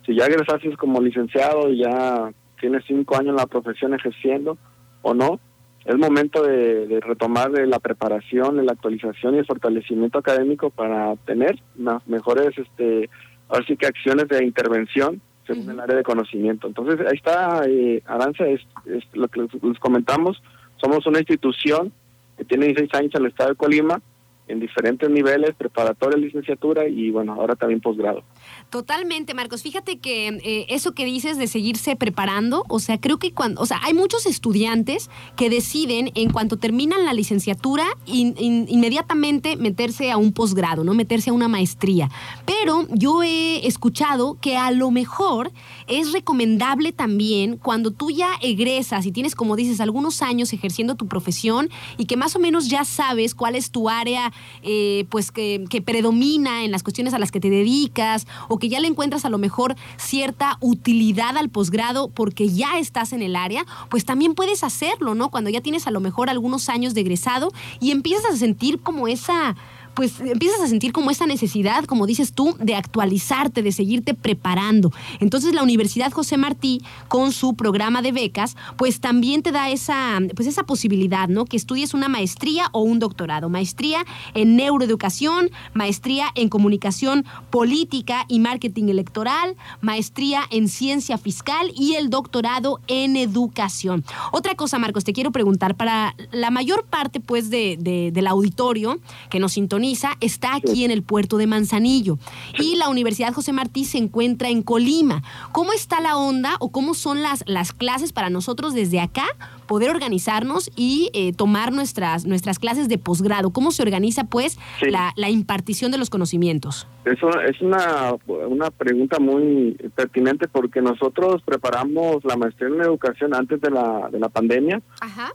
Si ya egresaste como licenciado y ya tienes cinco años en la profesión ejerciendo o no, es momento de, retomar la preparación, la actualización y el fortalecimiento académico para tener mejores, este, ahora sí que acciones de intervención según el área de conocimiento. Entonces, ahí está, eh, Aranza, es, es, lo que les, comentamos, somos una institución que tiene 16 años en el estado de Colima, en diferentes niveles, preparatoria, licenciatura y bueno, ahora también posgrado. Totalmente, Marcos. Fíjate que eh, eso que dices de seguirse preparando, o sea, creo que cuando, o sea, hay muchos estudiantes que deciden en cuanto terminan la licenciatura inmediatamente meterse a un posgrado, ¿no? Meterse a una maestría. Pero yo he escuchado que a lo mejor es recomendable también cuando tú ya egresas y tienes, como dices, algunos años ejerciendo tu profesión y que más o menos ya sabes cuál es tu área eh, pues que, predomina en las cuestiones a las que te dedicas o que ya le encuentras a lo mejor cierta utilidad al posgrado porque ya estás en el área, pues también puedes hacerlo, ¿no? Cuando ya tienes a lo mejor algunos años de egresado y empiezas a sentir como esa pues empiezas a sentir como esa necesidad, como dices tú, de actualizarte, de seguirte preparando. Entonces la Universidad José Martí, con su programa de becas, pues también te da esa, pues esa posibilidad, ¿no? Que estudies una maestría o un doctorado. Maestría en neuroeducación, maestría en comunicación política y marketing electoral, maestría en ciencia fiscal y el doctorado en educación. Otra cosa, Marcos, te quiero preguntar, para la mayor parte, pues, de, del auditorio que nos sintoniza, está aquí en el puerto de Manzanillo. Y la Universidad José Martí se encuentra en Colima. ¿Cómo está la onda o cómo son las, las clases para nosotros desde acá poder organizarnos y eh, tomar nuestras, nuestras clases de posgrado? ¿Cómo se organiza pues la, la, impartición de los conocimientos? Eso es una, una pregunta muy pertinente porque nosotros preparamos la maestría en educación antes de la, de la pandemia,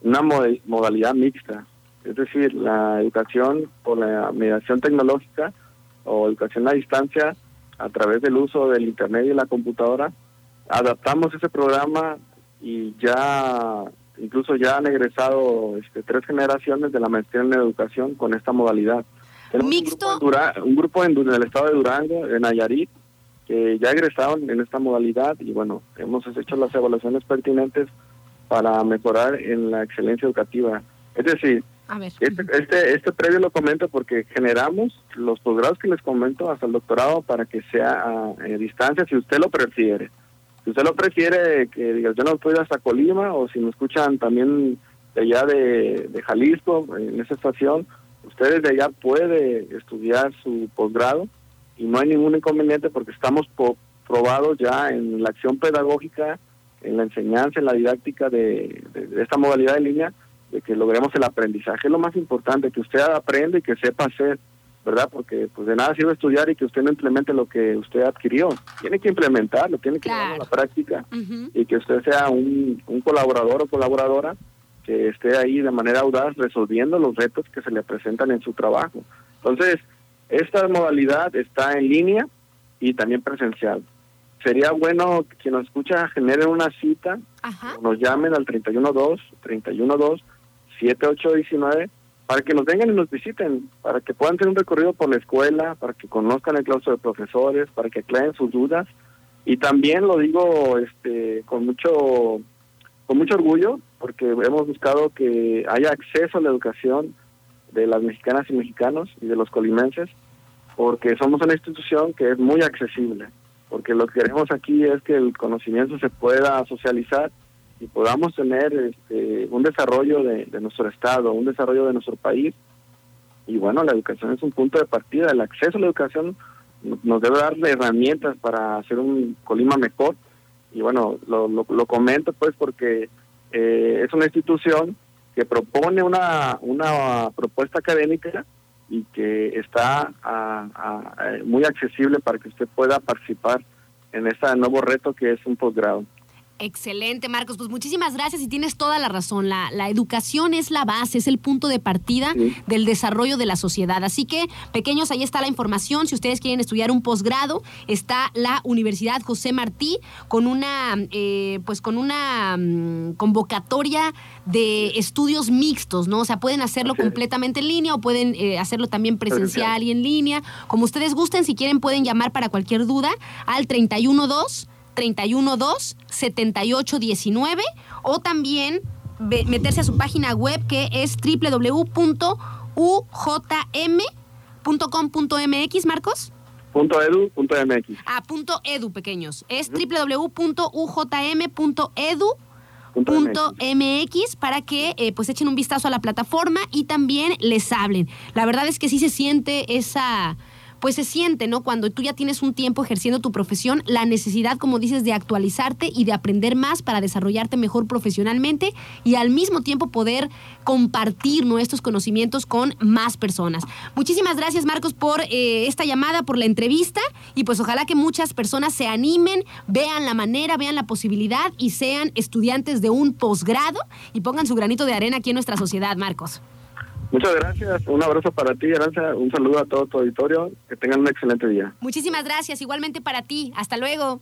una modalidad mixta es decir, la educación por la mediación tecnológica o educación a distancia a través del uso del Internet y la computadora. Adaptamos ese programa y ya, incluso ya han egresado este, tres generaciones de la maestría en educación con esta modalidad. Mixto. Un grupo, en, el estado de Durango, en Nayarit, que ya egresaron en esta modalidad y bueno, hemos hecho las evaluaciones pertinentes para mejorar en la excelencia educativa. Es decir, este, este, este, previo lo comento porque generamos los posgrados que les comento hasta el doctorado para que sea a, distancia, si usted lo prefiere. Si usted lo prefiere, que diga, yo no puedo hasta Colima, o si me escuchan también de allá de, Jalisco, en esa estación, usted de allá puede estudiar su posgrado y no hay ningún inconveniente porque estamos probados ya en la acción pedagógica, en la enseñanza, en la didáctica de esta modalidad de línea de que logremos el aprendizaje. Es lo más importante, que usted aprenda y que sepa hacer, ¿verdad? Porque pues de nada sirve estudiar y que usted no implemente lo que usted adquirió. Tiene que implementarlo, tiene que llevarlo a la práctica y que usted sea un, un colaborador o colaboradora que esté ahí de manera audaz resolviendo los retos que se le presentan en su trabajo. Entonces, esta modalidad está en línea y también presencial. Sería bueno que quien nos escucha genere una cita, nos llamen al 312 312 7819 para que nos vengan y nos visiten, para que puedan tener un recorrido por la escuela, para que conozcan el claustro de profesores, para que aclaren sus dudas. Y también lo digo este, con mucho con mucho orgullo, porque hemos buscado que haya acceso a la educación de las mexicanas y mexicanos y de los colimenses, porque somos una institución que es muy accesible, porque lo que queremos aquí es que el conocimiento se pueda socializar y podamos tener este, un desarrollo de, nuestro Estado, un desarrollo de nuestro país. Y bueno, la educación es un punto de partida. El acceso a la educación nos debe dar herramientas para hacer un Colima mejor. Y bueno, lo, lo, comento pues porque eh, es una institución que propone una, una propuesta académica y que está muy accesible para que usted pueda participar en este nuevo reto que es un posgrado. Excelente, Marcos. Pues muchísimas gracias y tienes toda la razón. La, la educación es la base, es el punto de partida Sí. del desarrollo de la sociedad. Así que, pequeños, ahí está la información. Si ustedes quieren estudiar un posgrado, está la Universidad José Martí con una, eh, pues con una mm, convocatoria de estudios mixtos, ¿no? O sea, pueden hacerlo completamente en línea o pueden eh, hacerlo también presencial Presencial. y en línea. Como ustedes gusten, si quieren pueden llamar para cualquier duda al 312 312 7819 o también meterse a su página web que es www.ujm.com.mx, Marcos. Punto edu, punto. Ah, punto edu, pequeños. Es www.ujm.edu Punto punto MX. MX para que eh, pues echen un vistazo a la plataforma y también les hablen. La verdad es que sí se siente esa pues se siente, ¿no? Cuando tú ya tienes un tiempo ejerciendo tu profesión, la necesidad, como dices, de actualizarte y de aprender más para desarrollarte mejor profesionalmente y al mismo tiempo poder compartir nuestros conocimientos con más personas. Muchísimas gracias, Marcos, por eh, esta llamada, por la entrevista y pues ojalá que muchas personas se animen, vean la manera, vean la posibilidad y sean estudiantes de un posgrado y pongan su granito de arena aquí en nuestra sociedad, Marcos. Muchas gracias. Un abrazo para ti, Aranza. Un saludo a todo tu auditorio. Que tengan un excelente día. Muchísimas gracias, igualmente para ti. Hasta luego.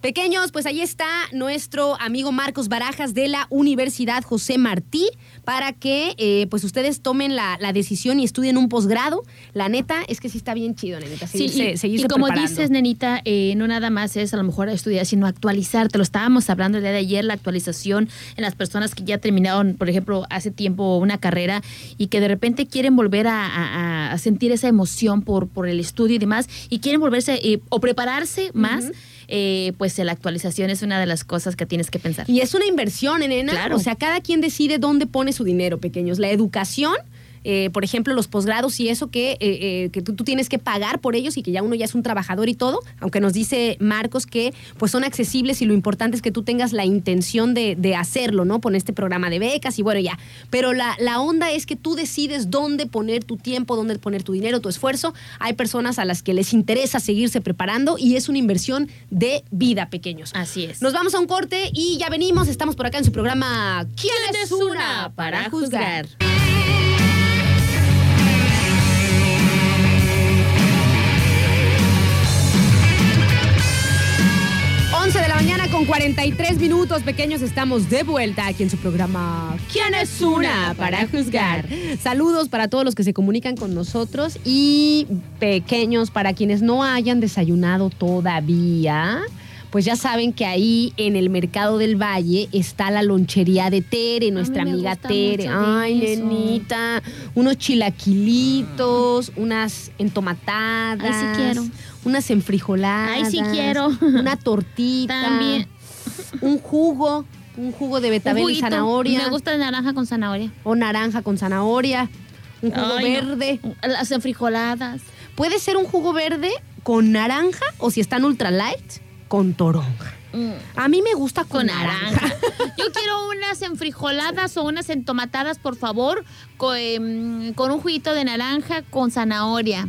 Pequeños, pues ahí está nuestro amigo Marcos Barajas de la Universidad José Martí para que eh, pues ustedes tomen la, la decisión y estudien un posgrado. La neta es que sí está bien chido, nenita, Sí, seguirse, y, seguirse y como preparando. dices, nenita, eh, no nada más es a lo mejor estudiar, sino actualizarte. Lo estábamos hablando el día de ayer, la actualización en las personas que ya terminaron, por ejemplo, hace tiempo una carrera y que de repente quieren volver a, a- a sentir esa emoción por, por el estudio y demás, y quieren volverse eh, o prepararse más, eh, pues la actualización es una de las cosas que tienes que pensar. Y es una inversión, nena. Claro. O sea, cada quien decide dónde pone su dinero, pequeños. La educación, eh, por ejemplo, los posgrados y eso que, eh, eh, que tú, tú tienes que pagar por ellos y que ya uno ya es un trabajador y todo, aunque nos dice Marcos que pues son accesibles y lo importante es que tú tengas la intención de, de hacerlo, ¿no? Con este programa de becas y bueno, ya. Pero la, la onda es que tú decides dónde poner tu tiempo, dónde poner tu dinero, tu esfuerzo. Hay personas a las que les interesa seguirse preparando y es una inversión de vida, pequeños. Así es. Nos vamos a un corte y ya venimos. Estamos por acá en su programa ¿Quién, es una para juzgar? 11 mañana con 43 minutos, pequeños, estamos de vuelta aquí en su programa ¿Quién es una para juzgar? Saludos para todos los que se comunican con nosotros y pequeños, para quienes no hayan desayunado todavía, pues ya saben que ahí en el Mercado del Valle está la lonchería de Tere, nuestra amiga Tere. de Ay, eso. nenita, unos chilaquilitos, unas entomatadas. Ay, sí quiero. Unas enfrijoladas. Ay, sí quiero. Una tortita. También. Un jugo. Un jugo de betabel y zanahoria. Me gusta el naranja con zanahoria. O naranja con zanahoria. Un jugo Ay, no. verde. Las enfrijoladas. Puede ser un jugo verde con naranja o si están ultra light, con toronja. Mm, A mí me gusta con, Con naranja. naranja. *laughs* Yo quiero unas enfrijoladas o unas entomatadas, por favor, co- em, con, un juguito de naranja con zanahoria.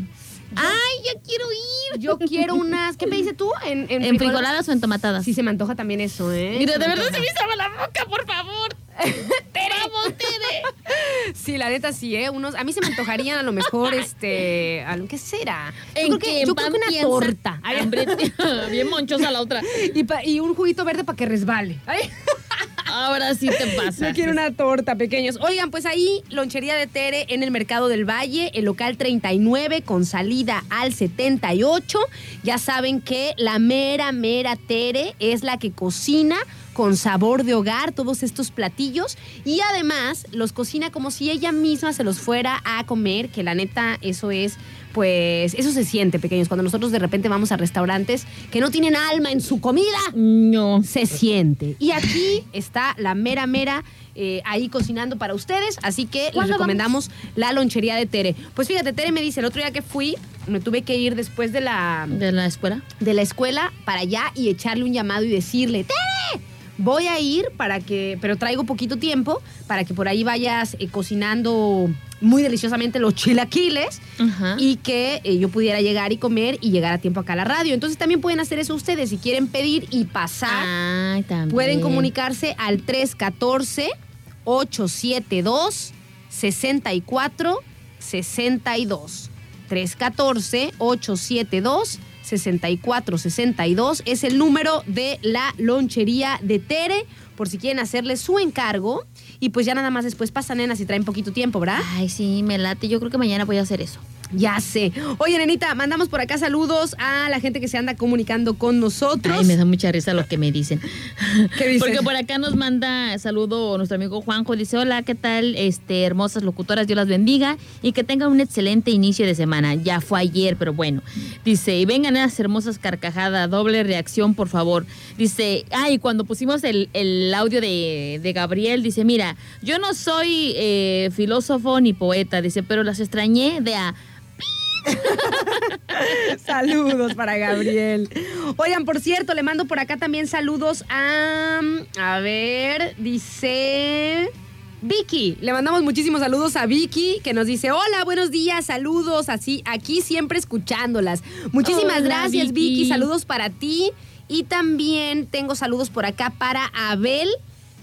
¡Ay, ya quiero ir! Yo quiero unas. ¿Qué me dices tú? En, en ¿Enfrijoladas o entomatadas? Sí, se me antoja también eso, ¿eh? Mira, de verdad se me hizo la boca, por favor. *laughs* ¡Vamos, Tere! Sí, la neta sí, ¿eh? Unos, a mí se me antojarían a lo mejor, este, algo- ¿qué será? Yo ¿En creo que, yo ¿En creo que una torta. Ay, Hambre, *laughs* *laughs* bien monchosa la otra. y, pa- y un juguito verde para que resbale. Ay, Ahora sí te pasa. yo quiero una torta, pequeños. Oigan, pues ahí, lonchería de Tere en el Mercado del Valle, el local 39 con salida al 78. Ya saben que la mera, mera Tere es la que cocina con sabor de hogar todos estos platillos y además los cocina como si ella misma se los fuera a comer, que la neta eso es pues eso se siente pequeños cuando nosotros de repente vamos a restaurantes que no tienen alma en su comida No. se siente. Y aquí está la mera mera eh, ahí cocinando para ustedes, así que les ¿Cuándo recomendamos la lonchería de Tere. Pues fíjate, Tere me dice, el otro día que fui, me tuve que ir después de la, ¿De la escuela? de la escuela para allá y echarle un llamado y decirle, Tere, Voy a ir para que, pero traigo poquito tiempo para que por ahí vayas eh, cocinando muy deliciosamente los chilaquiles y que eh, yo pudiera llegar y comer y llegar a tiempo acá a la radio. Entonces también pueden hacer eso ustedes si quieren pedir y pasar. Pueden comunicarse al 314-872-6462. 314-872-6462 es el número de la lonchería de Tere, por si quieren hacerle su encargo. Y pues ya nada más después pasan, nenas, y traen poquito tiempo, ¿verdad? Ay, sí, me late. Yo creo que mañana voy a hacer eso. Ya sé. Oye, nenita, mandamos por acá saludos a la gente que se anda comunicando con nosotros. Ay, me da mucha risa lo que me dicen. *laughs* ¿Qué dicen? Porque por acá nos manda saludo nuestro amigo Juanjo. Dice, hola, ¿qué tal? Este, hermosas locutoras, Dios las bendiga y que tengan un excelente inicio de semana. Ya fue ayer, pero bueno. Dice, y vengan esas hermosas carcajadas, doble reacción, por favor. Dice, ay, cuando pusimos el, el audio de, de Gabriel, dice, mira, yo no soy eh, filósofo ni poeta, dice, pero las extrañé de a... *laughs* Saludos para Gabriel. Oigan, por cierto, le mando por acá también saludos a. A ver, dice. Vicky, le mandamos muchísimos saludos a Vicky que nos dice, hola, buenos días, saludos, así, aquí siempre escuchándolas. Muchísimas Hola, gracias Vicky. Vicky, saludos para ti. Y también tengo saludos por acá para Abel,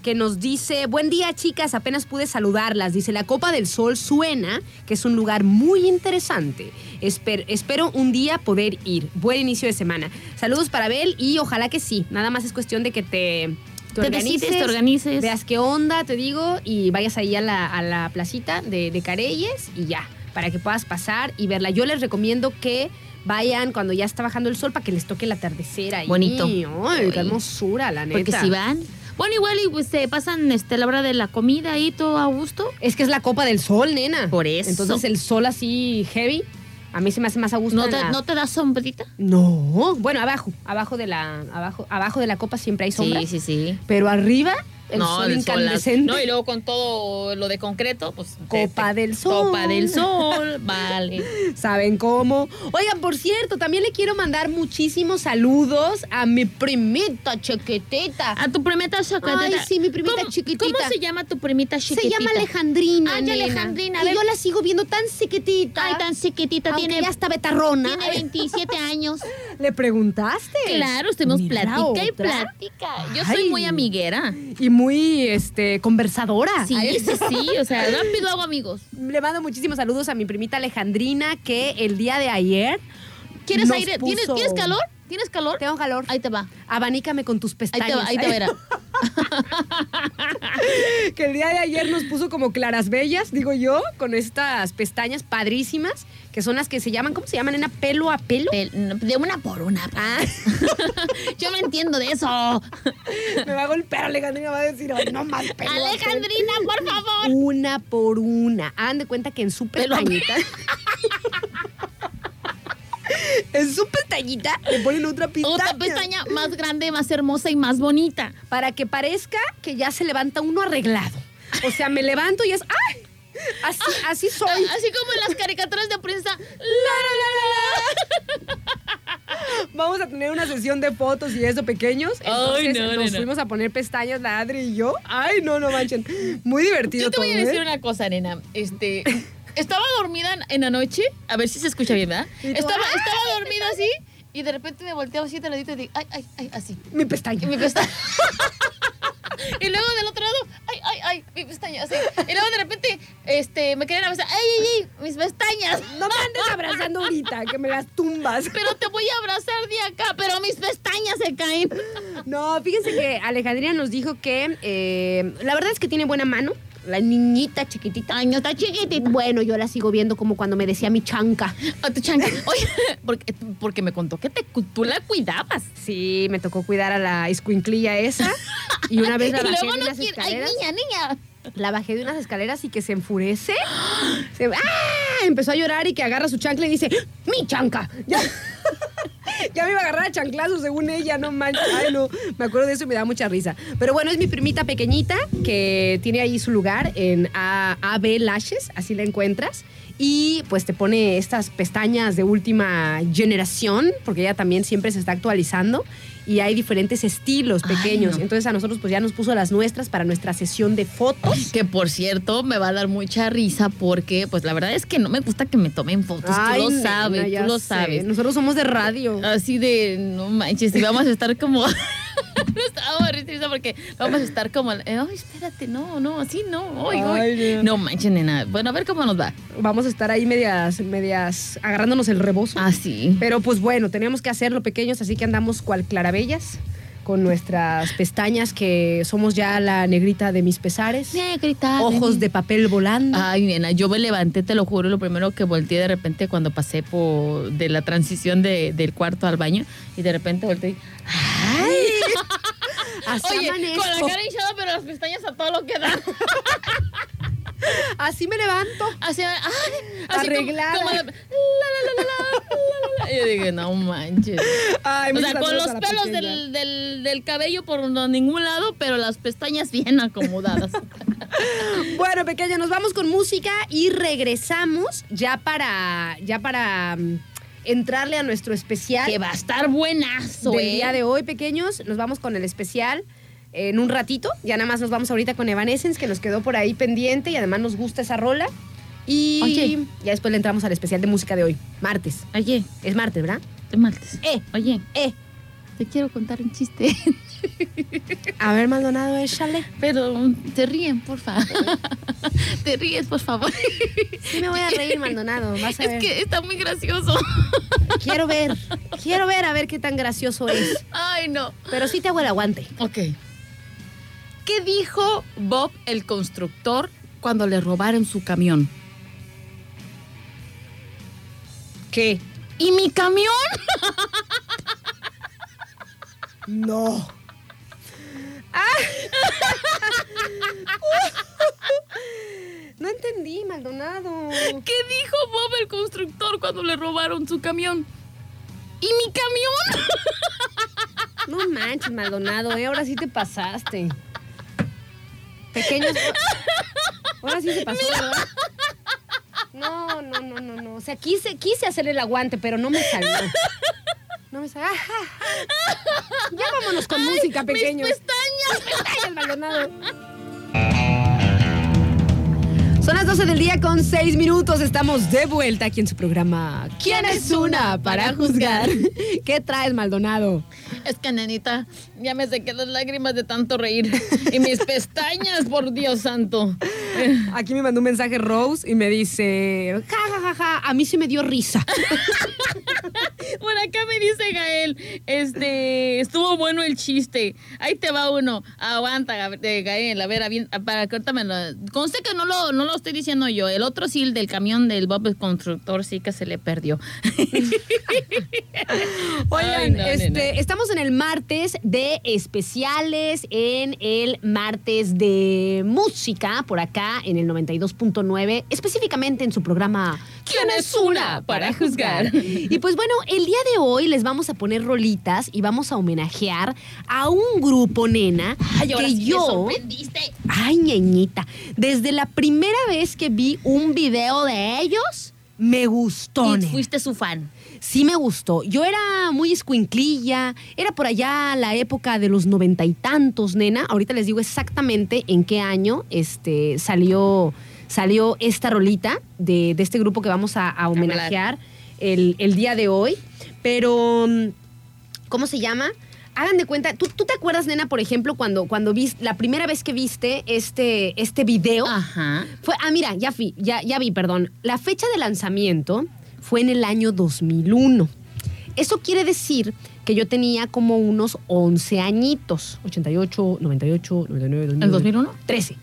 que nos dice, buen día chicas, apenas pude saludarlas. Dice, la Copa del Sol suena, que es un lugar muy interesante. Esper- espero un día poder ir. Buen inicio de semana. Saludos para Abel y ojalá que sí. Nada más es cuestión de que te... Te decides, te organices. Veas qué onda, te digo, y vayas ahí a la, a la placita de, de Careyes y ya, para que puedas pasar y verla. Yo les recomiendo que vayan cuando ya está bajando el sol para que les toque el atardecer ahí. Bonito. Ay, Ay. qué hermosura, la neta. Porque si van... Bueno, igual y pues se pasan este, la hora de la comida ahí todo a gusto. Es que es la copa del sol, nena. Por eso. Entonces el sol así heavy, a mí se me hace más a gusto. ¿No te, la- ¿No te da sombrita? No, bueno, abajo, abajo de la, abajo, abajo de la copa siempre hay sombra. Sí, sí, sí. Pero arriba, el no, sol incandescente. No, y luego con todo lo de concreto, pues. Copa del sol. Copa del sol, *laughs* vale. ¿Saben cómo? Oigan, por cierto, también le quiero mandar muchísimos saludos a mi primita chiquitita. A tu primita chiquitita. Ay, sí, mi primita ¿Cómo- chiquitita. ¿Cómo se llama tu primita Se chiquitita? llama Alejandrina. Ay, nena. Alejandrina, a Y yo la sigo viendo tan chiquitita. Ay, tan chiquitita. Aunque Tiene, ya está betarrona. tiene 27 años. *laughs* ¿Le preguntaste? Claro, estuvimos Mira plática y otra. plática. Yo soy muy amiguera. Y muy este, conversadora. Sí, sí, sí. O sea, rápido hago amigos. Le mando muchísimos saludos a mi primita Alejandrina que el día de ayer. ¿Quieres nos aire? ¿Tienes, puso- ¿Tienes calor? ¿Tienes calor? Tengo calor. Ahí te va. Abanícame con tus Ahí pestañas. te va, ahí te verá. *laughs* que el día de ayer nos puso como claras bellas, digo yo, con estas pestañas padrísimas, que son las que se llaman, ¿cómo se llaman? ¿En pelo a pelo? Pel- De una por una. Ah, *laughs* Yo me entiendo de eso. me va a golpear Alejandrina, va a decir, "Ay, no más pelo. a pelo". Alejandrina, por favor. Una por una. Hagan de cuenta que en su pestañita. *laughs* *laughs* en su pestañita le ponen otra pestaña. Otra pestaña más grande, más hermosa y más bonita. Para que parezca que ya se levanta uno arreglado. O sea, me levanto y es. ¡Ay! Así, así soy. Así como en las caricaturas de prensa. *laughs* Vamos a tener una sesión de fotos y eso pequeños. Entonces no, no, nos no. fuimos a poner pestañas, la Adri y yo. Ay, no, no manchen. Muy divertido Yo te voy a todo, decir ¿eh? una cosa, nena. Este. Estaba dormida en- la noche. A ver si se escucha bien, ¿verdad? Estaba, estaba dormida así. Y de repente me volteaba así de ladito y digo, ay, ay, ay, así. Mi pestaña. Y mi pestaña. *laughs* y luego del otro lado, ay, ay, ay, mi pestaña, así. Y luego de repente, este, me querían abrazar, ay, ay, ay, mis pestañas. No me andes abrazando ahorita, que me las tumbas. *laughs* Pero te voy a abrazar de acá, pero mis pestañas se caen. No, fíjense que Alejandrina nos dijo que eh, la verdad es que tiene buena mano. La niñita chiquitita. Ay, no está chiquitita. Bueno, yo la sigo viendo como cuando me decía mi chanca. A tu chanca. Oye, *laughs* porque, porque me contó que te, tú la cuidabas. Sí, me tocó cuidar a la escuinclilla esa. Y una vez la *laughs* y bajé luego de no unas quiere. Ay, escaleras. niña, niña. La bajé de unas escaleras y que se enfurece. Se- ¡Ah! Empezó a llorar y que agarra su chancla y dice, ¡mi chanca! Ya, *laughs* ya me iba a agarrar a chanclazo según ella, no manches. Ay, no. Me acuerdo de eso y me da mucha risa. Pero bueno, es mi primita pequeñita que tiene ahí su lugar en AB Lashes, así la encuentras. y pues te pone estas pestañas de última generación, porque ella también siempre se está actualizando y hay diferentes estilos Ay, pequeños. no. Entonces a nosotros pues ya nos puso las nuestras para nuestra sesión de fotos. Que por cierto me va a dar mucha risa porque pues la verdad es que no me gusta que me tomen fotos. Ay, tú lo sabes, tú lo sé. sabes. Nosotros somos de radio. Así de, no manches, y vamos a estar como... *laughs* *laughs* no estaba risa porque vamos a estar como... Ay, espérate, no, no, así no. Ay, ay. Ay, nena. No manches, nena. Bueno, a ver cómo nos va. Vamos a estar ahí medias, medias agarrándonos el rebozo. Ah, sí. Pero pues bueno, teníamos que hacerlo pequeños, así que andamos cual clarabellas con nuestras pestañas que somos ya la negrita de mis pesares. Negrita. Ojos de papel volando. Ay, nena, yo me levanté, te lo juro, lo primero que volteé de repente cuando pasé por de la transición de- del cuarto al baño y de repente volteé. y, ¡Ay! *laughs* Así Oye, amanezco. con la cara hinchada, pero las pestañas a todo lo que da. *laughs* *laughs* Así me levanto. Así, ay, así como- Arreglada. como la, la, la. Y yo dije, no manches. Ay, O sea, con los pelos del, del, del cabello por ningún lado, pero las pestañas bien acomodadas. *laughs* Bueno, pequeña, nos vamos con música y regresamos ya para ya para mm, entrarle a nuestro especial que va a estar buenazo, del ¿eh? día de hoy, pequeños. Nos vamos con el especial en un ratito. Ya nada más nos vamos ahorita con Evanescence, que nos quedó por ahí pendiente y además nos gusta esa rola. Y Oye. ya después le entramos al especial de música de hoy, martes. Oye, Es martes, ¿verdad? te martes. Eh. Oye, Eh, te quiero contar un chiste. *laughs* a ver, Maldonado, échale. Pero te ríen, por favor. *laughs* te ríes, por favor. Sí me voy a reír, Maldonado, vas a Es ver. que está muy gracioso. Quiero ver, quiero ver a ver qué tan gracioso es. Ay, no. Pero sí te hago el aguante. Ok. ¿Qué dijo Bob el constructor cuando le robaron su camión? ¿Qué? ¿Y mi camión? No. *laughs* No entendí, Maldonado. ¿Qué dijo Bob el constructor cuando le robaron su camión? ¿Y mi camión? No manches, Maldonado, ¿eh? ahora sí te pasaste. Pequeños. *laughs* Ahora sí se pasó, ¿verdad? No, no, no, no, no. O sea, quise, quise hacer el aguante, pero no me salió. No me salió. Ya vámonos con música, Mis pequeños. pestañas. Pestañas, Maldonado. Son las 12 del día con 6 minutos. Estamos de vuelta aquí en su programa. ¿Quién es una para juzgar? *laughs* ¿Qué traes, Maldonado? Es que, nenita, ya me sequé las lágrimas de tanto reír. Y mis *laughs* pestañas, por Dios santo. Aquí me mandó un mensaje Rose y me dice, ja, ja, ja, ja, a mí sí me dio risa. *laughs* Por acá me dice Gael, este, estuvo bueno el chiste. Ahí te va uno. Aguanta, eh, Gael, a ver, avien- para que. Conste que no lo, no lo estoy diciendo yo. El otro sí, el del camión del Bob el constructor, sí que se le perdió. *laughs* Oigan, Ay, no, este, nena. estamos en el martes de especiales, en el martes de música, por acá en el 92.9, específicamente en su programa ¿Quién es una para juzgar? *laughs* Y pues bueno, el día de hoy les vamos a poner rolitas y vamos a homenajear a un grupo, nena, Ay, ahora que sí yo... sorprendiste. Ay, ñeñita. Desde la primera vez que vi un video de ellos, me gustó. Y fuiste su fan. Sí me gustó. Yo era muy escuinclilla, era por allá la época de los noventa y tantos, nena. Ahorita les digo exactamente en qué año este, salió, salió esta rolita de, de este grupo que vamos a, a homenajear el, el día de hoy. Pero, mm, ¿cómo se llama? Hagan de cuenta, ¿tú, tú te acuerdas, nena, por ejemplo, cuando, cuando viste, la primera vez que viste este, este video? Ajá. Fue, ah, mira, ya vi, ya, ya vi, perdón. La fecha de lanzamiento fue en el año 2001. Eso quiere decir que yo tenía como unos 11 añitos. 88, 98, 99, 2000. ¿El 2001? 13.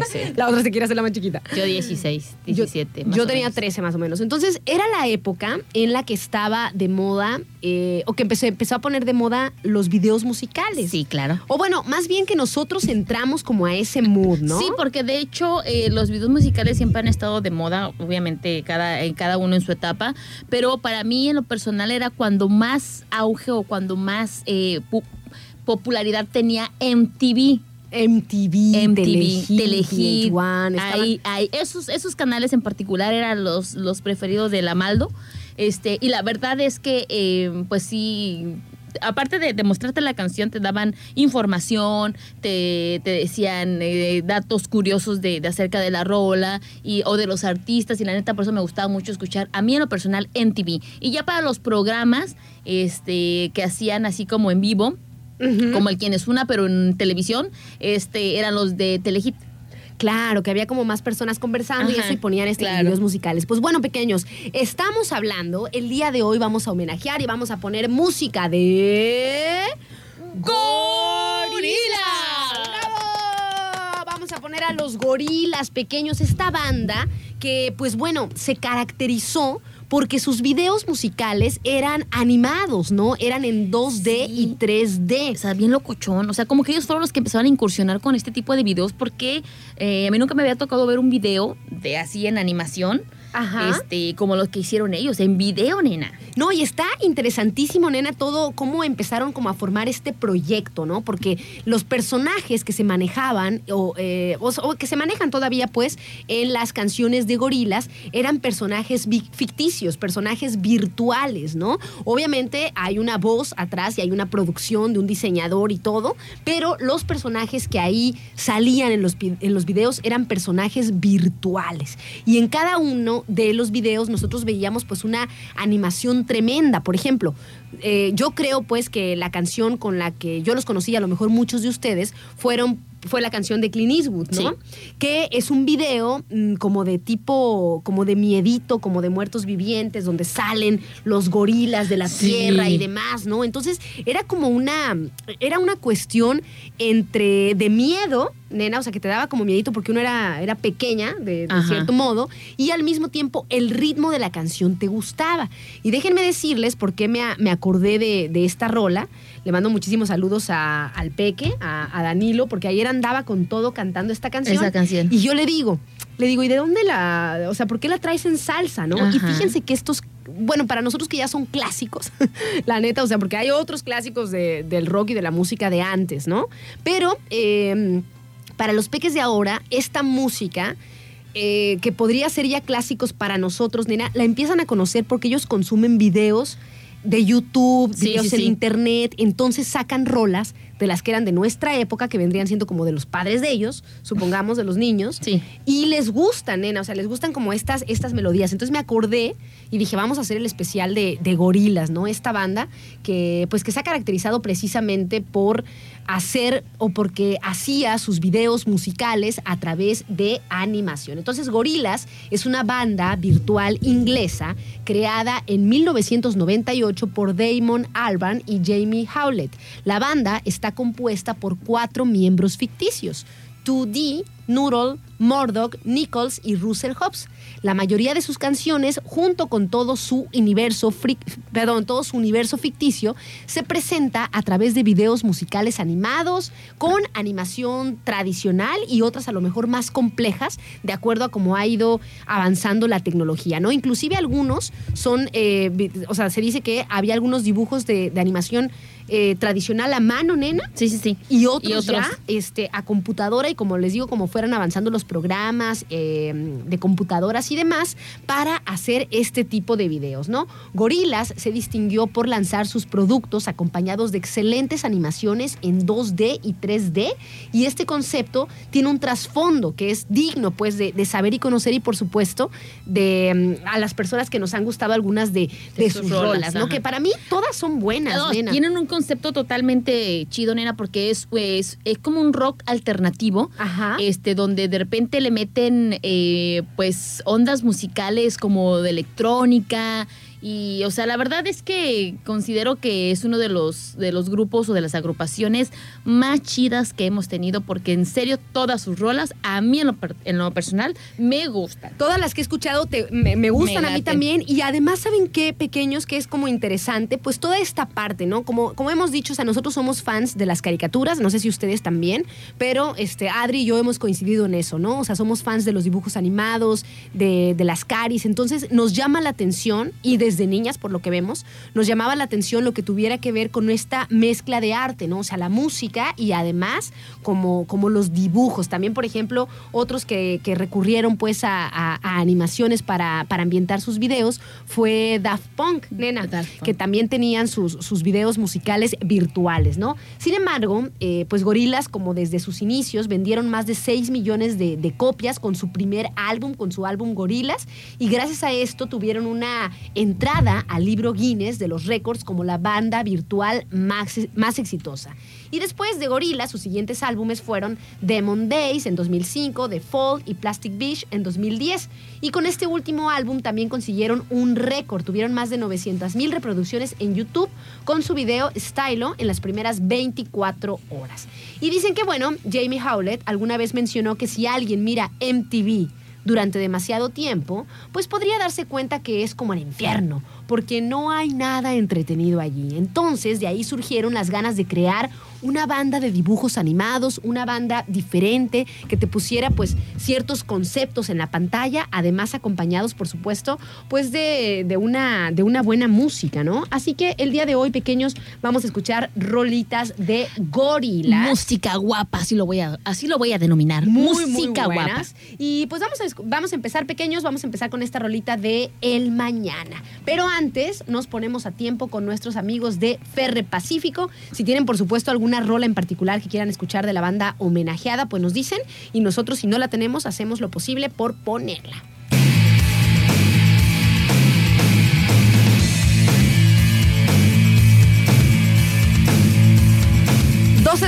13. *laughs* La otra se quiere hacer la más chiquita. Yo 16, Yo- 17. más Yo, o tenía menos. 13 más o menos. Entonces, era la época en la que estaba de moda, eh, o que empezó, empezó a poner de moda los videos musicales. Sí, claro. O bueno, más bien que nosotros entramos como a ese mood, ¿no? Sí, porque de hecho eh, los videos musicales siempre han estado de moda, obviamente cada, en cada uno en su etapa, pero para mí en lo personal era cuando más auge o cuando más eh, pu- popularidad tenía MTV. MTV, MTV, Telehit, Telehit, VH1, estaban- ahí, ahí, esos, esos canales en particular eran los, los preferidos de la Maldo. Este, y la verdad es que, eh, pues sí, aparte de, de mostrarte la canción, te daban información, te, te decían eh, datos curiosos de, de acerca de la rola y, o de los artistas. Y la neta, por eso me gustaba mucho escuchar, a mí en lo personal, MTV. Y ya para los programas este, que hacían así como en vivo, Como el Quien es Una, pero en televisión, este, eran los de Telehit. Claro, que había como más personas conversando y eso y ponían estos claro. videos musicales. Pues bueno, pequeños, estamos hablando, el día de hoy vamos a homenajear y vamos a poner música de... ¡Gorilas! ¡Bravo! Vamos a poner a los gorilas pequeños, esta banda que pues bueno, se caracterizó porque sus videos musicales eran animados, ¿no? Eran en 2D y Sí. 3D. O sea, bien locochón. O sea, como que ellos fueron los que empezaron a incursionar con este tipo de videos porque eh, a mí nunca me había tocado ver un video de así en animación. Ajá. Este, como los que hicieron ellos, en video, nena. No, y está interesantísimo, nena, todo cómo empezaron como a formar este proyecto, ¿no? Porque los personajes que se manejaban, o, eh, o- o que se manejan todavía, pues, en las canciones de gorilas, eran personajes ficticios, personajes virtuales, ¿no? Obviamente hay una voz atrás y hay una producción de un diseñador y todo, pero los personajes que ahí salían en los, en los videos eran personajes virtuales. Y en cada uno de los videos nosotros veíamos pues una animación tremenda. Por ejemplo, eh, yo creo pues que la canción con la que yo los conocí, a lo mejor muchos de ustedes, fueron fue la canción de Clint Eastwood, ¿no? Sí. Que es un video mm, como de tipo, como de miedito, como de muertos vivientes, donde salen los gorilas de la Sí. tierra y demás, ¿no? Entonces era como una, era una cuestión entre de miedo, nena, o sea, que te daba como miedito porque uno era, era pequeña, de, cierto modo, y al mismo tiempo el ritmo de la canción te gustaba. Y déjenme decirles por qué me, me acordé de, de esta rola. Le mando muchísimos saludos a- al Peque, a, a Danilo, porque ayer andaba con todo cantando esta canción. Esa canción. Y yo le digo, le digo, ¿y de dónde la, o sea, por qué la traes en salsa, no? Y fíjense que estos, bueno, para nosotros que ya son clásicos, *laughs* la neta, o sea, porque hay otros clásicos de- del rock y de la música de antes, ¿no? Pero eh, para los peques de ahora, esta música... eh, que podría ser ya clásicos para nosotros, nena, la empiezan a conocer porque ellos consumen videos de YouTube, Sí, videos sí, en sí. internet, entonces sacan rolas de las que eran de nuestra época, que vendrían siendo como de los padres de ellos, supongamos, de los niños, Sí. y les gustan, nena, o sea, les gustan como estas, estas melodías. Entonces me acordé y dije, vamos a hacer el especial de, de Gorilas, ¿no? Esta banda que, pues, que se ha caracterizado precisamente por hacer o porque hacía sus videos musicales a través de animación. Entonces, Gorilas es una banda virtual inglesa creada en 1998 por Damon Albarn y Jamie Howlett. La banda está compuesta por cuatro miembros ficticios. 2D, Noodle, Murdoch, Nichols y Russell Hobbs. La mayoría de sus canciones, junto con todo su universo, fric- perdón, todo su universo ficticio, se presenta a través de videos musicales animados, con animación tradicional y otras a lo mejor más complejas, de acuerdo a cómo ha ido avanzando la tecnología, ¿no? Inclusive algunos son, eh, o sea, se dice que había algunos dibujos de animación eh, tradicional a mano, nena, Sí, sí, sí. y otros, Y otros. ya este, a computadora y como les digo, como fueran avanzando los programas eh, de computadoras y demás para hacer este tipo de videos, ¿no? Gorilas se distinguió por lanzar sus productos acompañados de excelentes animaciones en 2D y 3D y este concepto tiene un trasfondo que es digno pues de, de saber y conocer y por supuesto de mm, a las personas que nos han gustado algunas de, de De sus sus rolas, rolas, ¿no? ajá. Que para mí todas son buenas, nena. tienen un concepto totalmente chido, nena, porque es, pues, es como un rock alternativo. Ajá. Este, donde de repente le meten eh, pues ondas musicales como de electrónica. Y, o sea, la verdad es que considero que es uno de los, de los grupos o de las agrupaciones más chidas que hemos tenido, porque en serio, todas sus rolas, a mí en lo, en lo personal, me gustan. Todas las que he escuchado te- me, me gustan Me a mí también. Y además, ¿saben qué, pequeños? Que es como interesante, pues toda esta parte, ¿no? Como, como hemos dicho, o sea, nosotros somos fans de las caricaturas, no sé si ustedes también, pero este, Adri y yo hemos coincidido en eso, ¿no? O sea, somos fans de los dibujos animados, de, de las caris. Entonces, nos llama la atención y desde desde niñas, por lo que vemos, nos llamaba la atención lo que tuviera que ver con esta mezcla de arte, ¿no? O sea, la música y además como, como los dibujos. También, por ejemplo, otros que, que recurrieron pues a, a- a animaciones para, para ambientar sus videos fue Daft Punk, nena, Daft Punk. que también tenían sus, sus videos musicales virtuales, ¿no? Sin embargo, eh, pues Gorilas, como desde sus inicios, vendieron más de 6 millones de, de copias con su primer álbum, con su álbum Gorilas, y gracias a esto tuvieron una entrada al libro Guinness de los récords como la banda virtual más, exitosa. Y después de Gorillaz, sus siguientes álbumes fueron Demon Days en 2005, The Fall y Plastic Beach en 2010. Y con este último álbum también consiguieron un récord. Tuvieron más de 900 mil reproducciones en YouTube con su video Stylo en las primeras 24 horas. Y dicen que, bueno, Jamie Howlett alguna vez mencionó que si alguien mira MTV durante demasiado tiempo, pues podría darse cuenta que es como el infierno, porque no hay nada entretenido allí. Entonces, de ahí surgieron las ganas de crear una banda de dibujos animados, una banda diferente, que te pusiera pues ciertos conceptos en la pantalla, además acompañados, por supuesto, pues de, de una, de una buena música, ¿no? Así que el día de hoy, pequeños, vamos a escuchar rolitas de gorilas. Música guapa, así lo voy a, así lo voy a denominar. Muy, Música muy guapa. Y pues vamos a, vamos a empezar, pequeños, vamos a empezar con esta rolita de El Mañana. Pero antes nos ponemos a tiempo con nuestros amigos de Ferre Pacífico. Si tienen, por supuesto, alguna rola en particular que quieran escuchar de la banda homenajeada, pues nos dicen. Y nosotros, si no la tenemos, hacemos lo posible por ponerla.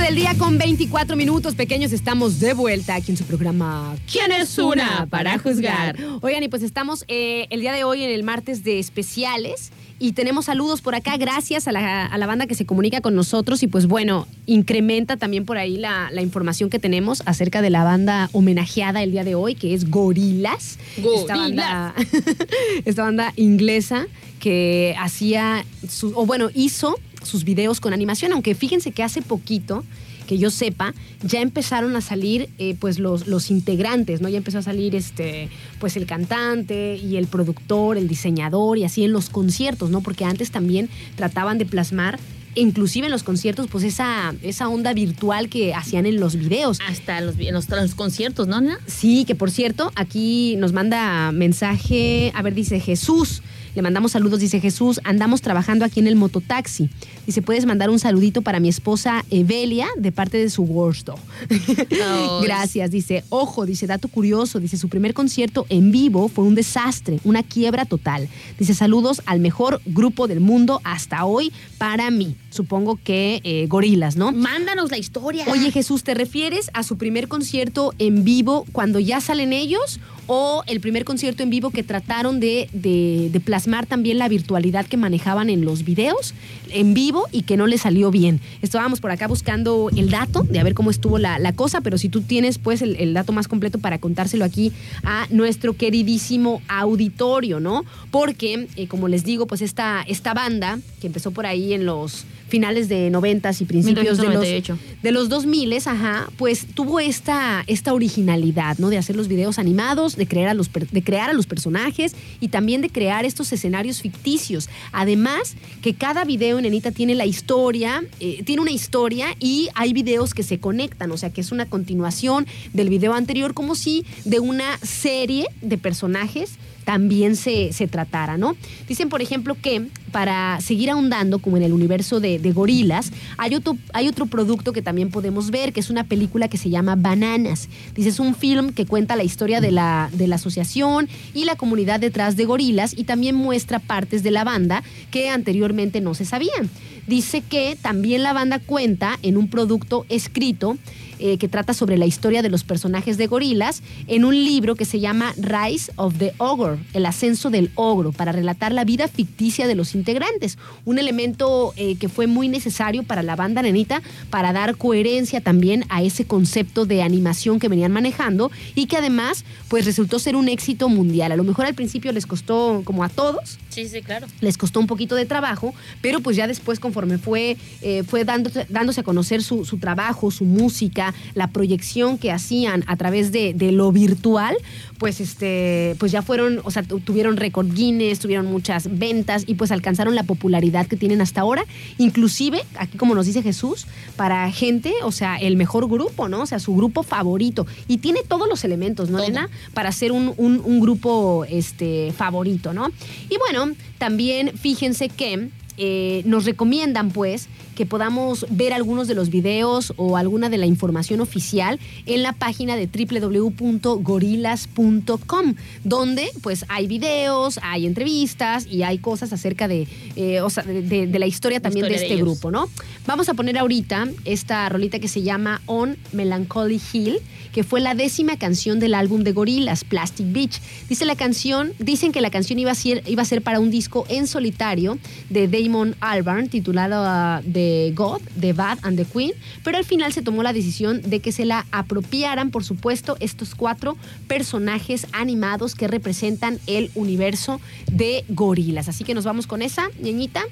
Del día con 24 minutos, pequeños, estamos de vuelta aquí en su programa ¿Quién es una para juzgar? Oigan, y pues estamos eh, el día de hoy en el martes de especiales y tenemos saludos por acá, gracias a la, a la banda que se comunica con nosotros y pues bueno, incrementa también por ahí la, la información que tenemos acerca de la banda homenajeada el día de hoy, que es Gorilas. Esta banda, *laughs* esta banda inglesa que hacía, su- o bueno, hizo sus videos con animación, aunque fíjense que hace poquito, que yo sepa, ya empezaron a salir eh, pues los, los integrantes, ¿no? Ya empezó a salir este, pues el cantante y el productor, el diseñador y así en los conciertos, ¿no? Porque antes también trataban de plasmar, inclusive en los conciertos, pues esa, esa onda virtual que hacían en los videos. Hasta los, en los, los conciertos, ¿no, nena? Sí, que por cierto, aquí nos manda mensaje, a ver, dice Jesús. Le mandamos saludos, dice Jesús. Andamos trabajando aquí en el mototaxi. Dice, puedes mandar un saludito para mi esposa Evelia de parte de su Worsto. *laughs* Gracias, dice. Ojo, dice, dato curioso. Dice, su primer concierto en vivo fue un desastre, una quiebra total. Dice, saludos al mejor grupo del mundo hasta hoy para mí. Supongo que eh, gorilas, ¿no? Mándanos la historia. Oye, Jesús, ¿te refieres a su primer concierto en vivo cuando ya salen ellos? ¿O el primer concierto en vivo que trataron de, de- plasmar también la virtualidad que manejaban en los videos en vivo y que no le salió bien? Estábamos por acá buscando el dato de a ver cómo estuvo la, la cosa, pero si tú tienes pues el, el dato más completo para contárselo aquí a nuestro queridísimo auditorio, ¿no? Porque, eh, como les digo, pues esta, esta banda que empezó por ahí en los finales de noventas y principios de los, 1998. de los 2000, ajá, pues tuvo esta, esta originalidad, ¿no? De hacer los videos animados, de crear, a los, de crear a los personajes y también de crear estos escenarios ficticios. Además, que cada video, nenita, tiene la historia, eh, tiene una historia y hay videos que se conectan, o sea, que es una continuación del video anterior, como si de una serie de personajes también se, se tratara, ¿no? Dicen, por ejemplo, que para seguir ahondando, como en el universo de, gorilas, hay otro, hay otro producto que también podemos ver, que es una película que se llama Bananas. Dice, es un film que cuenta la historia de la, de la asociación y la comunidad detrás de gorilas y también muestra partes de la banda que anteriormente no se sabían. Dice que también la banda cuenta en un producto escrito eh, que trata sobre la historia de los personajes de gorilas en un libro que se llama Rise of the Ogre, el ascenso del ogro, para relatar la vida ficticia de los integrantes. Un elemento eh, que fue muy necesario para la banda nenita para dar coherencia también a ese concepto de animación que venían manejando y que además pues resultó ser un éxito mundial. A lo mejor al principio les costó como a todos, Sí, sí, claro. les costó un poquito de trabajo, pero pues ya después conforme fue, eh, fue dándose, dándose a conocer su, su trabajo, su música la proyección que hacían a través de, de lo virtual, pues este, pues ya fueron, o sea, tu- tuvieron récord Guinness, tuvieron muchas ventas y pues alcanzaron la popularidad que tienen hasta ahora. Inclusive, aquí como nos dice Jesús, para gente, o sea, el mejor grupo, ¿no? O sea, su grupo favorito. Y tiene todos los elementos, ¿no, Todo. Elena? Para ser un, un- un grupo este, favorito, ¿no? Y bueno, también fíjense que eh, nos recomiendan, pues, que podamos ver algunos de los videos o alguna de la información oficial en la página de www.gorilas.com, donde pues hay videos, hay entrevistas y hay cosas acerca de, eh, o sea, de, de- de la historia también historia de este grupo, ¿no? Vamos a poner ahorita esta rolita que se llama On Melancholy Hill, que fue la décima canción del álbum de Gorillaz, Plastic Beach. Dice la canción, dicen que la canción iba a ser, iba a ser para un disco en solitario de Damon Albarn titulado The God, The Bad and The Queen, pero al final se tomó la decisión de que se la apropiaran, por supuesto, estos cuatro personajes animados que representan el universo de Gorillaz. Así que nos vamos con esa, ñeñita.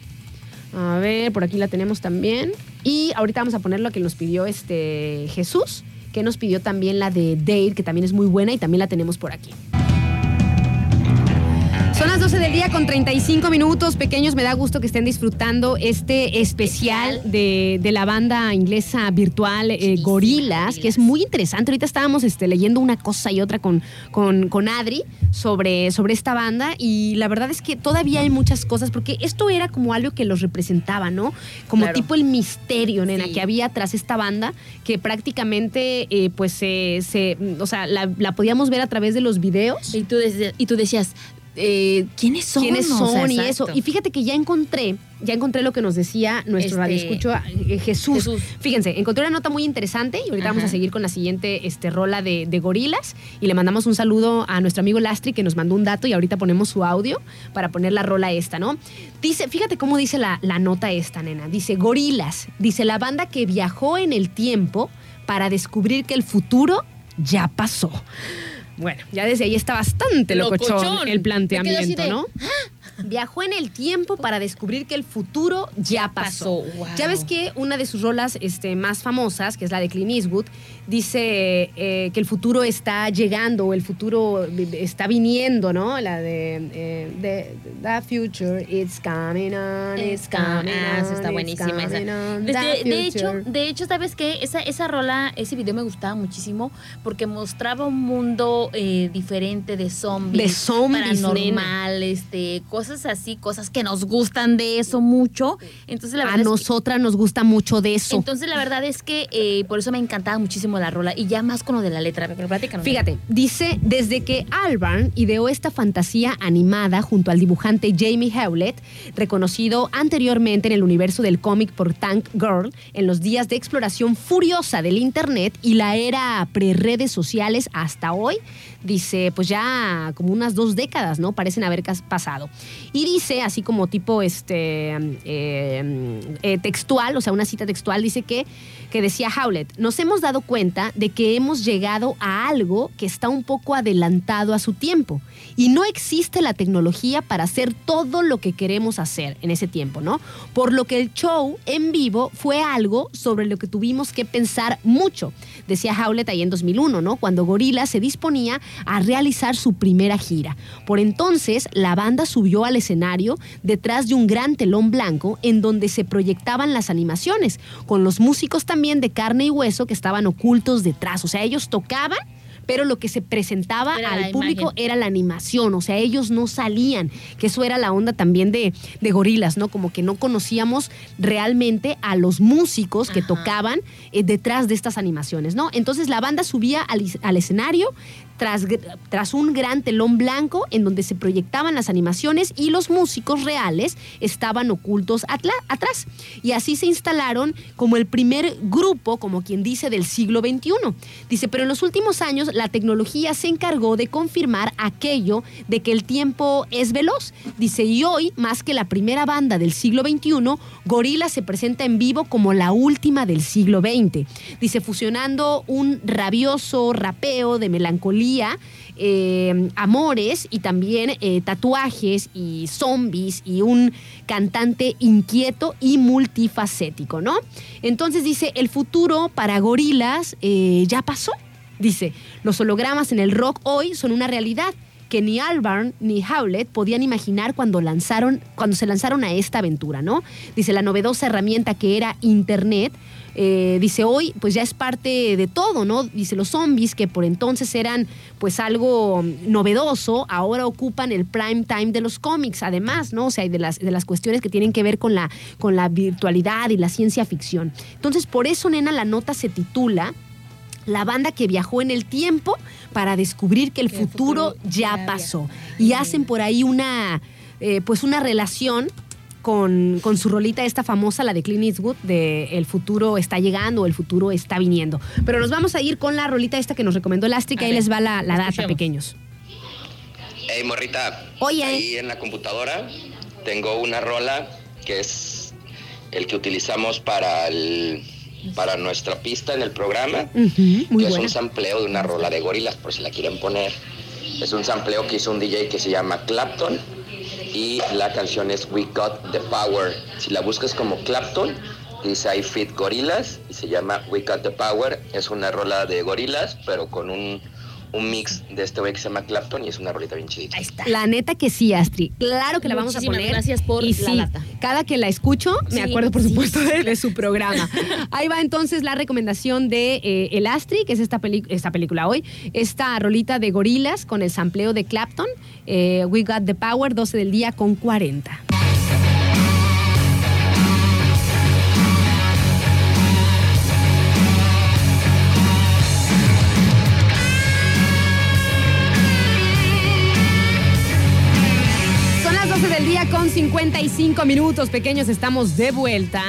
A ver, por aquí la tenemos también. Y ahorita vamos a poner lo que nos pidió este Jesús, que nos pidió también la de Dale, que también es muy buena y también la tenemos por aquí. Son las 12 del día con 35 minutos. Pequeños, me da gusto que estén disfrutando este especial de, de la banda inglesa virtual eh, Gorilas, que es muy interesante. Ahorita estábamos este, leyendo una cosa y otra con, con, con Adri sobre, sobre esta banda y la verdad es que todavía hay muchas cosas porque esto era como algo que los representaba, ¿no? Como Claro. tipo el misterio, nena, Sí. que había tras esta banda que prácticamente, eh, pues, se, se- o sea, la, la podíamos ver a través de los videos. Y tú, y tú decías, eh, ¿quiénes son? quiénes O son sea, y exacto. eso. Y fíjate que ya encontré, ya encontré lo que nos decía nuestro Este, radioescucho eh, Jesús. Jesús. Fíjense, encontré una nota muy interesante y ahorita vamos a seguir con la siguiente este, rola de, de gorilas y le mandamos un saludo a nuestro amigo Lastri que nos mandó un dato y ahorita ponemos su audio para poner la rola esta, ¿no? Dice, fíjate cómo dice la, la nota esta, nena. Dice, gorilas, dice la banda que viajó en el tiempo para descubrir que el futuro ya pasó. Bueno, ya desde ahí está bastante locochón, Locochón. el planteamiento, de, ¿no? Viajó en el tiempo para descubrir que el futuro ya pasó. pasó, wow. Ya ves que una de sus rolas este, más famosas, que es la de Clint Eastwood, dice eh, que el futuro está llegando o el futuro está viniendo, ¿no? La de eh, the, the future it's coming on, it's coming Ah, on, está buenísima esa. on, Desde- the de hecho, de hecho, ¿sabes qué? Esa, esa rola, ese video me gustaba muchísimo porque mostraba un mundo eh, diferente de zombies. De zombies, Paranormal, este, cosas así, cosas que nos gustan de eso mucho. Entonces, la a verdad que- nosotras nos gusta mucho de eso. entonces, la verdad es que eh, por eso me encantaba muchísimo la rola. Y ya más con lo de la letra, platícanos. Fíjate, dice, desde que Albarn ideó esta fantasía animada junto al dibujante Jamie Hewlett, reconocido anteriormente en el universo del cómic por Tank Girl, en los días de exploración furiosa del Internet y la era pre-redes sociales hasta hoy, dice, pues ya como unas dos décadas, ¿no? Parecen haber pasado. Y dice, así como tipo este eh, eh, textual, o sea, una cita textual, dice que, que decía Howlett, nos hemos dado cuenta de que hemos llegado a algo que está un poco adelantado a su tiempo. Y no existe la tecnología para hacer todo lo que queremos hacer en ese tiempo, ¿no? Por lo que el show en vivo fue algo sobre lo que tuvimos que pensar mucho, decía Howlett ahí en 2001, ¿no? Cuando Gorilla se disponía a realizar su primera gira. Por entonces, la banda subió al escenario detrás de un gran telón blanco en donde se proyectaban las animaciones, con los músicos también de carne y hueso que estaban ocultos detrás. O sea, ellos tocaban pero lo que se presentaba Era al público imagen. era la animación, o sea, ellos no salían, que eso era la onda también de, de gorilas, ¿no? Como que no conocíamos realmente a los músicos que Ajá. tocaban eh, detrás de estas animaciones, ¿no? Entonces la banda subía al, al escenario tras, tras un gran telón blanco en donde se proyectaban las animaciones y los músicos reales estaban ocultos atla- atrás. Y así se instalaron como el primer grupo, como quien dice, del siglo XXI. Dice, pero en los últimos años la tecnología se encargó de confirmar aquello de que el tiempo es veloz. Dice, y hoy, más que la primera banda del siglo XXI, Gorilla se presenta en vivo como la última del siglo XX. Dice, fusionando un rabioso rapeo de melancolía eh, amores y también eh, tatuajes y zombies y un cantante inquieto y multifacético, ¿no? Entonces dice, el futuro para gorilas eh, ya pasó. Dice, los hologramas en el rock hoy son una realidad que ni Albarn ni Howlett podían imaginar cuando lanzaron, cuando se lanzaron a esta aventura, ¿no? Dice la novedosa herramienta que era Internet. Eh, dice hoy, pues ya es parte de todo, ¿no? Dice los zombies que por entonces eran pues algo novedoso, ahora ocupan el prime time de los cómics, además, ¿no? O sea, y de las, de las cuestiones que tienen que ver con la, con la virtualidad y la ciencia ficción. Entonces, por eso, nena, la nota se titula la banda que viajó en el tiempo para descubrir que el Que el futuro, ya pasó. Y hacen por ahí una, eh, pues una relación con, con su rolita esta famosa, la de Clint Eastwood, de El futuro está llegando o El futuro está viniendo. Pero nos vamos a ir con la rolita esta que nos recomendó el Astri, que A ahí les va la, la data, escuchemos. pequeños. Hey, morrita. Oye. Ahí en la computadora tengo una rola que es el que utilizamos para el para nuestra pista en el programa. Muy que es un sampleo de una rola de gorilas, por si la quieren poner. Es un sampleo que hizo un DJ que se llama Clapton y la canción es We Got the Power. Si la buscas como Clapton, dice I Fit Gorillas y se llama We Got the Power. Es una rola de gorilas, pero con un, un mix de este güey que se llama Clapton y es una rolita bien chidita. Ahí está. La neta que sí, Astri. Claro que la vamos a Muchísimas poner. gracias por y la sí, data. Cada que la escucho, me Sí, acuerdo, por sí. supuesto, de, de su programa. *laughs* Ahí va entonces la recomendación de eh, El Astri, que es esta, esta película hoy. Esta rolita de gorilas con el sampleo de Clapton. eh, We Got the Power, 12 del día con 40. 55 minutos, pequeños. Estamos de vuelta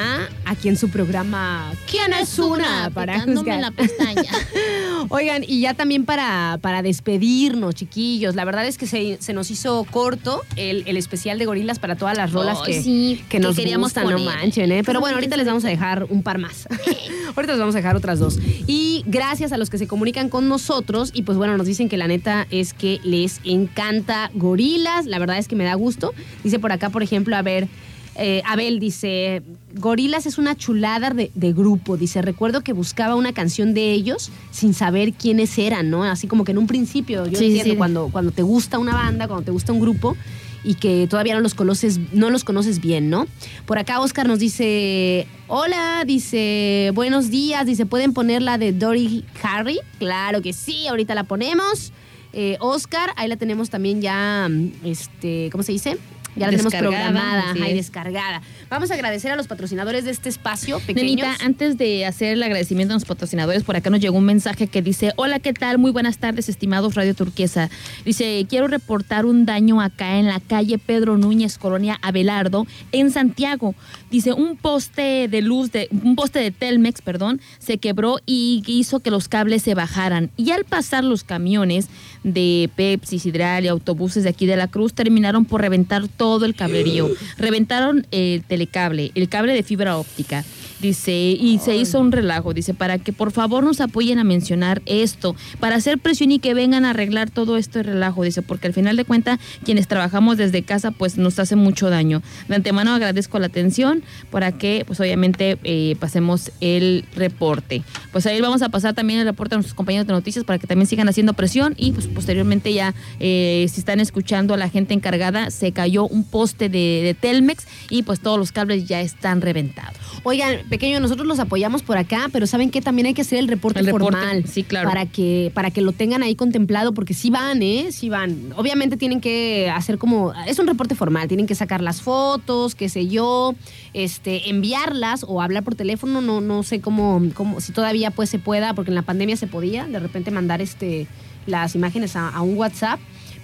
aquí en su programa ¿Quién es una? Para juzgar. la pestaña. *laughs* Oigan, y ya también para, para despedirnos, chiquillos. La verdad es que se, se nos hizo corto el, el especial de gorilas para todas las rolas que, sí, que que nos queríamos gustan, no poner. manchen, ¿eh? Pero bueno, ahorita les vamos a dejar un par más. *laughs* ahorita les vamos a dejar otras dos. Y gracias a los que se comunican con nosotros y pues bueno, nos dicen que la neta es que les encanta gorilas. La verdad es que me da gusto. Dice por acá, por ejemplo, a ver... eh, Abel dice, Gorilas es una chulada de, de grupo. Dice, recuerdo que buscaba una canción de ellos sin saber quiénes eran, ¿no? Así como que en un principio, yo Sí, entiendo, sí. cuando, cuando te gusta una banda, cuando te gusta un grupo y que todavía no los conoces, no los conoces bien, ¿no? Por acá Oscar nos dice, hola, dice, buenos días, dice, ¿pueden poner la de Dory Harry? Claro que sí, ahorita la ponemos. Eh, Oscar, ahí la tenemos también ya, este, ¿cómo se dice? Ya la tenemos programada y es. descargada. Vamos a agradecer a los patrocinadores de este espacio, pequeños. Nenita, antes de hacer el agradecimiento a los patrocinadores, por acá nos llegó un mensaje que dice, hola, ¿qué tal? Muy buenas tardes, estimados Radio Turquesa. Dice, quiero reportar un daño acá en la calle Pedro Núñez, Colonia Abelardo, en Santiago. Dice, un poste de luz, de un poste de Telmex, perdón, se quebró y hizo que los cables se bajaran. Y al pasar los camiones de Pepsi, Sidral y autobuses de aquí de la Cruz, terminaron por reventar todo el cablerío. Reventaron el telecable, el cable de fibra óptica. Dice, y se hizo un relajo, dice, para que por favor nos apoyen a mencionar esto, para hacer presión y que vengan a arreglar todo esto de relajo, dice, porque al final de cuentas, quienes trabajamos desde casa, pues nos hace mucho daño. De antemano agradezco la atención para que, pues obviamente, eh, pasemos el reporte. Pues ahí vamos a pasar también el reporte a nuestros compañeros de noticias para que también sigan haciendo presión y pues posteriormente ya, eh, si están escuchando a la gente encargada, se cayó un poste de, de Telmex y pues todos los cables ya están reventados. Oigan, pequeño, nosotros los apoyamos por acá, pero saben que también hay que hacer el reporte El reporte, formal. sí, claro. Para que, para que lo tengan ahí contemplado, porque sí van, ¿eh? Sí van. Obviamente tienen que hacer como. Es un reporte formal, tienen que sacar las fotos, qué sé yo, este, enviarlas o hablar por teléfono. No, no sé cómo, cómo, si todavía pues se pueda, porque en la pandemia se podía, de repente mandar este las imágenes a, a un WhatsApp.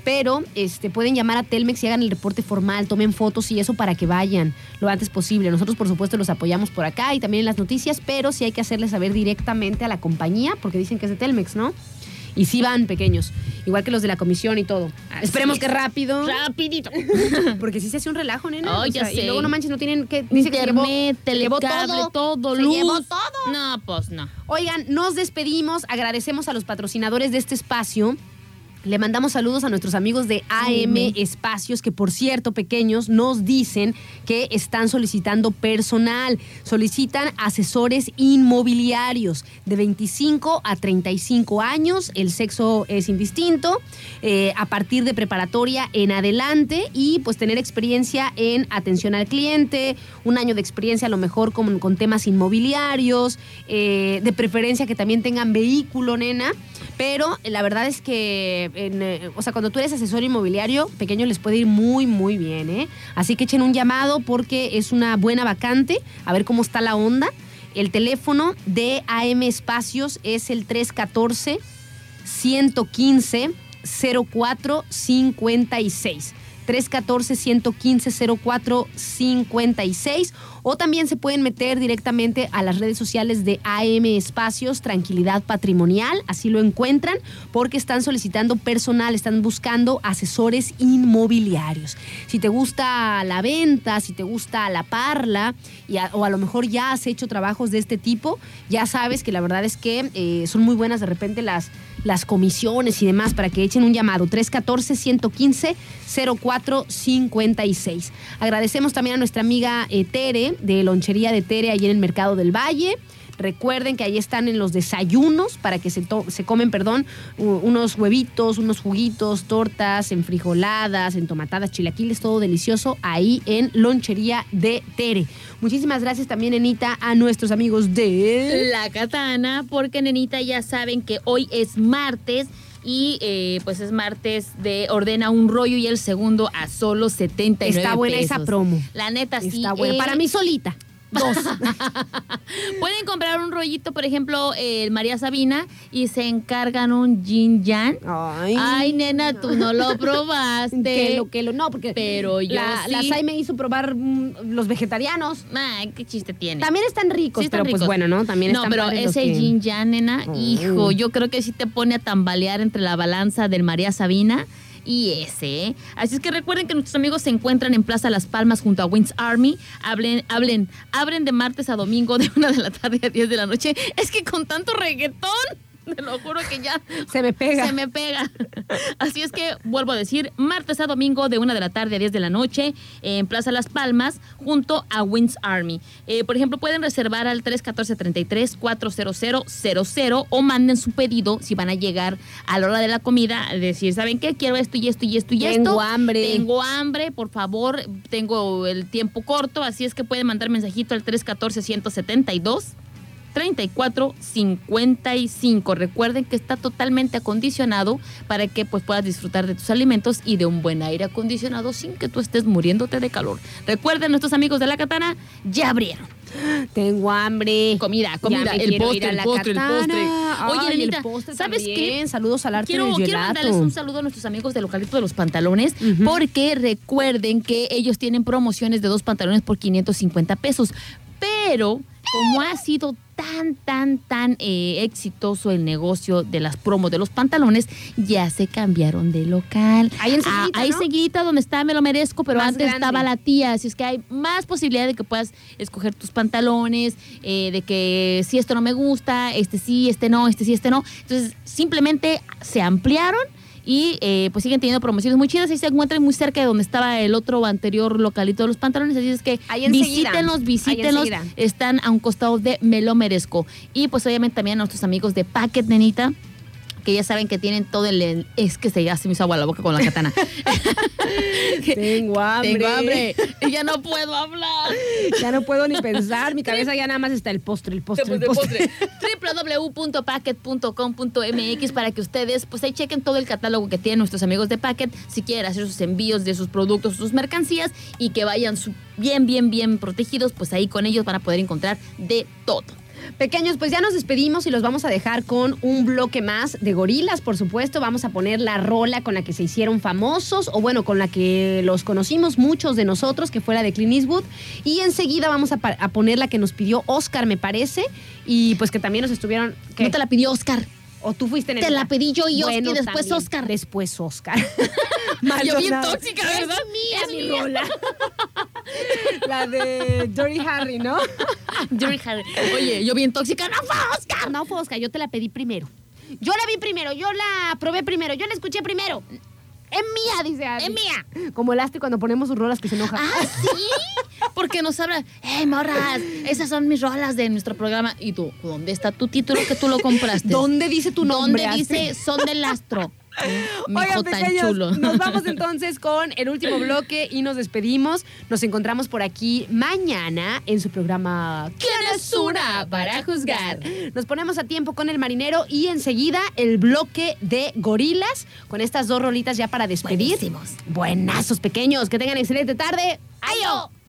Pero este, pueden llamar a Telmex y hagan el reporte formal, tomen fotos y eso para que vayan lo antes posible. Nosotros, por supuesto, los apoyamos por acá y también en las noticias, pero sí hay que hacerles saber directamente a la compañía, porque dicen que es de Telmex, ¿no? Y sí van pequeños, igual que los de la comisión y todo. Así Esperemos es. que rápido, Rapidito. *laughs* porque sí se hace un relajo, nena. Ay, O sea, ya Y sé. luego no manches, no tienen que... Dice que se llevó- llevó todo, Se luz. llevó todo. No, pues no. Oigan, nos despedimos, agradecemos a los patrocinadores de este espacio. Le mandamos saludos a nuestros amigos de AM Espacios, que por cierto, pequeños, nos dicen que están solicitando personal. Solicitan asesores inmobiliarios de 25 a 35 años. El sexo es indistinto. eh, a partir de preparatoria en adelante y pues tener experiencia en atención al cliente, un año de experiencia a lo mejor con, con temas inmobiliarios, eh, de preferencia que también tengan vehículo, nena. Pero la verdad es que, en, eh, o sea, cuando tú eres asesor inmobiliario, pequeño les puede ir muy, muy bien, ¿eh? Así que echen un llamado porque es una buena vacante, a ver cómo está la onda. El teléfono de AM Espacios es el 314 115 0456. 314-115-0456 o también se pueden meter directamente a las redes sociales de AM Espacios Tranquilidad Patrimonial, así lo encuentran, porque están solicitando personal, están buscando asesores inmobiliarios. Si te gusta la venta, si te gusta la parla, o a lo mejor ya has hecho trabajos de este tipo, ya sabes que la verdad es que eh, son muy buenas de repente las, las comisiones y demás para que echen un llamado 314-115-0456. Agradecemos también a nuestra amiga eh, Tere de Lonchería de Tere ahí en el Mercado del Valle. Recuerden que ahí están en los desayunos para que se, se comen, perdón, unos huevitos, unos juguitos, tortas, enfrijoladas, entomatadas, chilaquiles, todo delicioso ahí en Lonchería de Tere. Muchísimas gracias también, Enita, a nuestros amigos de... La katana, porque nenita ya saben que hoy es martes y eh, pues es martes de ordena un rollo y el segundo a solo 79 Está buena esa promo. La neta sí. Está buena. eh, Para mí solita. Dos. *laughs* Pueden comprar un rollito, por ejemplo, el María Sabina y se encargan un yin yang. Ay, Ay, nena, tú no lo probaste. *laughs* que lo que lo no, porque Pero yo la, sí. la Sai me hizo probar mm, los vegetarianos. Ay, qué chiste tiene. También están ricos, Sí están pero pues bueno, ¿no? También no, están pero ese que- yin yang, nena, Oh. hijo, yo creo que sí te pone a tambalear entre la balanza del María Sabina y ese. ¿eh? Así es que recuerden que nuestros amigos se encuentran en Plaza Las Palmas junto a Wings Army. Hablen, hablen, abren de martes a domingo de *laughs* una de la tarde a 10 de la noche. Es que con tanto reggaetón, *laughs* te lo juro que ya Se me pega. se me pega. Así es que vuelvo a decir, martes a domingo de 1 de la tarde a 10 de la noche en Plaza Las Palmas junto a Wins Army. Eh, por ejemplo, pueden reservar al 314-33-40000 o manden su pedido si van a llegar a la hora de la comida, decir, ¿saben qué? Quiero esto y esto y esto y esto. Tengo hambre. Tengo hambre, por favor, tengo el tiempo corto, así es que pueden mandar mensajito al 314-172. 3455. Recuerden que está totalmente acondicionado para que pues puedas disfrutar de tus alimentos y de un buen aire acondicionado sin que tú estés muriéndote de calor. Recuerden, nuestros amigos de la Katana ya abrieron. Tengo hambre. Comida, comida, el postre, el la postre, el postre. Oye, Ay, Nenita, el postre ¿sabes también. qué? Saludos al arte Quiero, del quiero gelato. mandarles un saludo a nuestros amigos del localito de los pantalones, porque recuerden que ellos tienen promociones de dos pantalones por 550 pesos. Pero, como ha sido tan, tan, tan eh, exitoso el negocio de las promos de los pantalones, ya se cambiaron de local. Ahí enseguidita, Ah, ahí ¿no? seguidita donde está Me lo merezco, pero Más antes grande. estaba la tía, así es que hay más posibilidad de que puedas escoger tus pantalones, eh, de que si esto no me gusta, este sí, este no, este sí, este no. Entonces, simplemente se ampliaron y eh, pues siguen teniendo promociones muy chidas. Y se encuentran muy cerca de donde estaba el otro anterior localito de los pantalones, así es que Ahí visítenlos, Ahí visítenlos, están a un costado de Me lo merezco. Y pues obviamente también a nuestros amigos de Packet Nenita, que ya saben que tienen todo el... Es que se ya se me hizo agua la boca con la katana. *laughs* Tengo hambre. Tengo hambre y ya no puedo hablar. Ya no puedo ni pensar. Mi cabeza ya nada más está el postre, el postre, el postre. www.packet.com.mx para que ustedes pues ahí chequen todo el catálogo que tienen nuestros amigos de Packet si quieren hacer sus envíos de sus productos, sus mercancías y que vayan bien, bien, bien protegidos, pues ahí con ellos van a poder encontrar de todo. Pequeños, pues ya nos despedimos y los vamos a dejar con un bloque más de gorilas, por supuesto. Vamos a poner la rola con la que se hicieron famosos, o bueno, con la que los conocimos muchos de nosotros, que fuera de Clint Eastwood. Y enseguida vamos a, poner la que nos pidió Oscar, me parece. Y pues que también nos estuvieron. No te la pidió Oscar. O tú fuiste Te neta? la pedí yo y Oscar, y después también. Oscar. Después Oscar. *laughs* Yo bien tóxica, ¿verdad? Es mía, Es mi rola. *laughs* la de Dirty Harry, ¿no? *laughs* Jerry Harry. Oye, yo bien tóxica, no fue Oscar. No fue Oscar, yo te la pedí primero. Yo la vi primero, yo la probé primero, yo la escuché primero. Es mía, dice Adri. Es mía. Como el Asti cuando ponemos sus rolas que se enoja. Ah, sí. Porque nos hablan, hey, morras, esas son mis rolas de nuestro programa. Y tú, ¿dónde está tu título que tú lo compraste? ¿Dónde dice tu nombre? ¿Dónde dice son del astro? Mi Oigan, pequeños, chulo. nos vamos *laughs* entonces con el último bloque y nos despedimos. Nos encontramos por aquí mañana en su programa ¿Quién es una para juzgar? Nos ponemos a tiempo con el marinero y enseguida el bloque de gorilas con estas dos rolitas ya para despedir. Buenísimos. Buenazos pequeños, que tengan excelente tarde. ¡Ayo!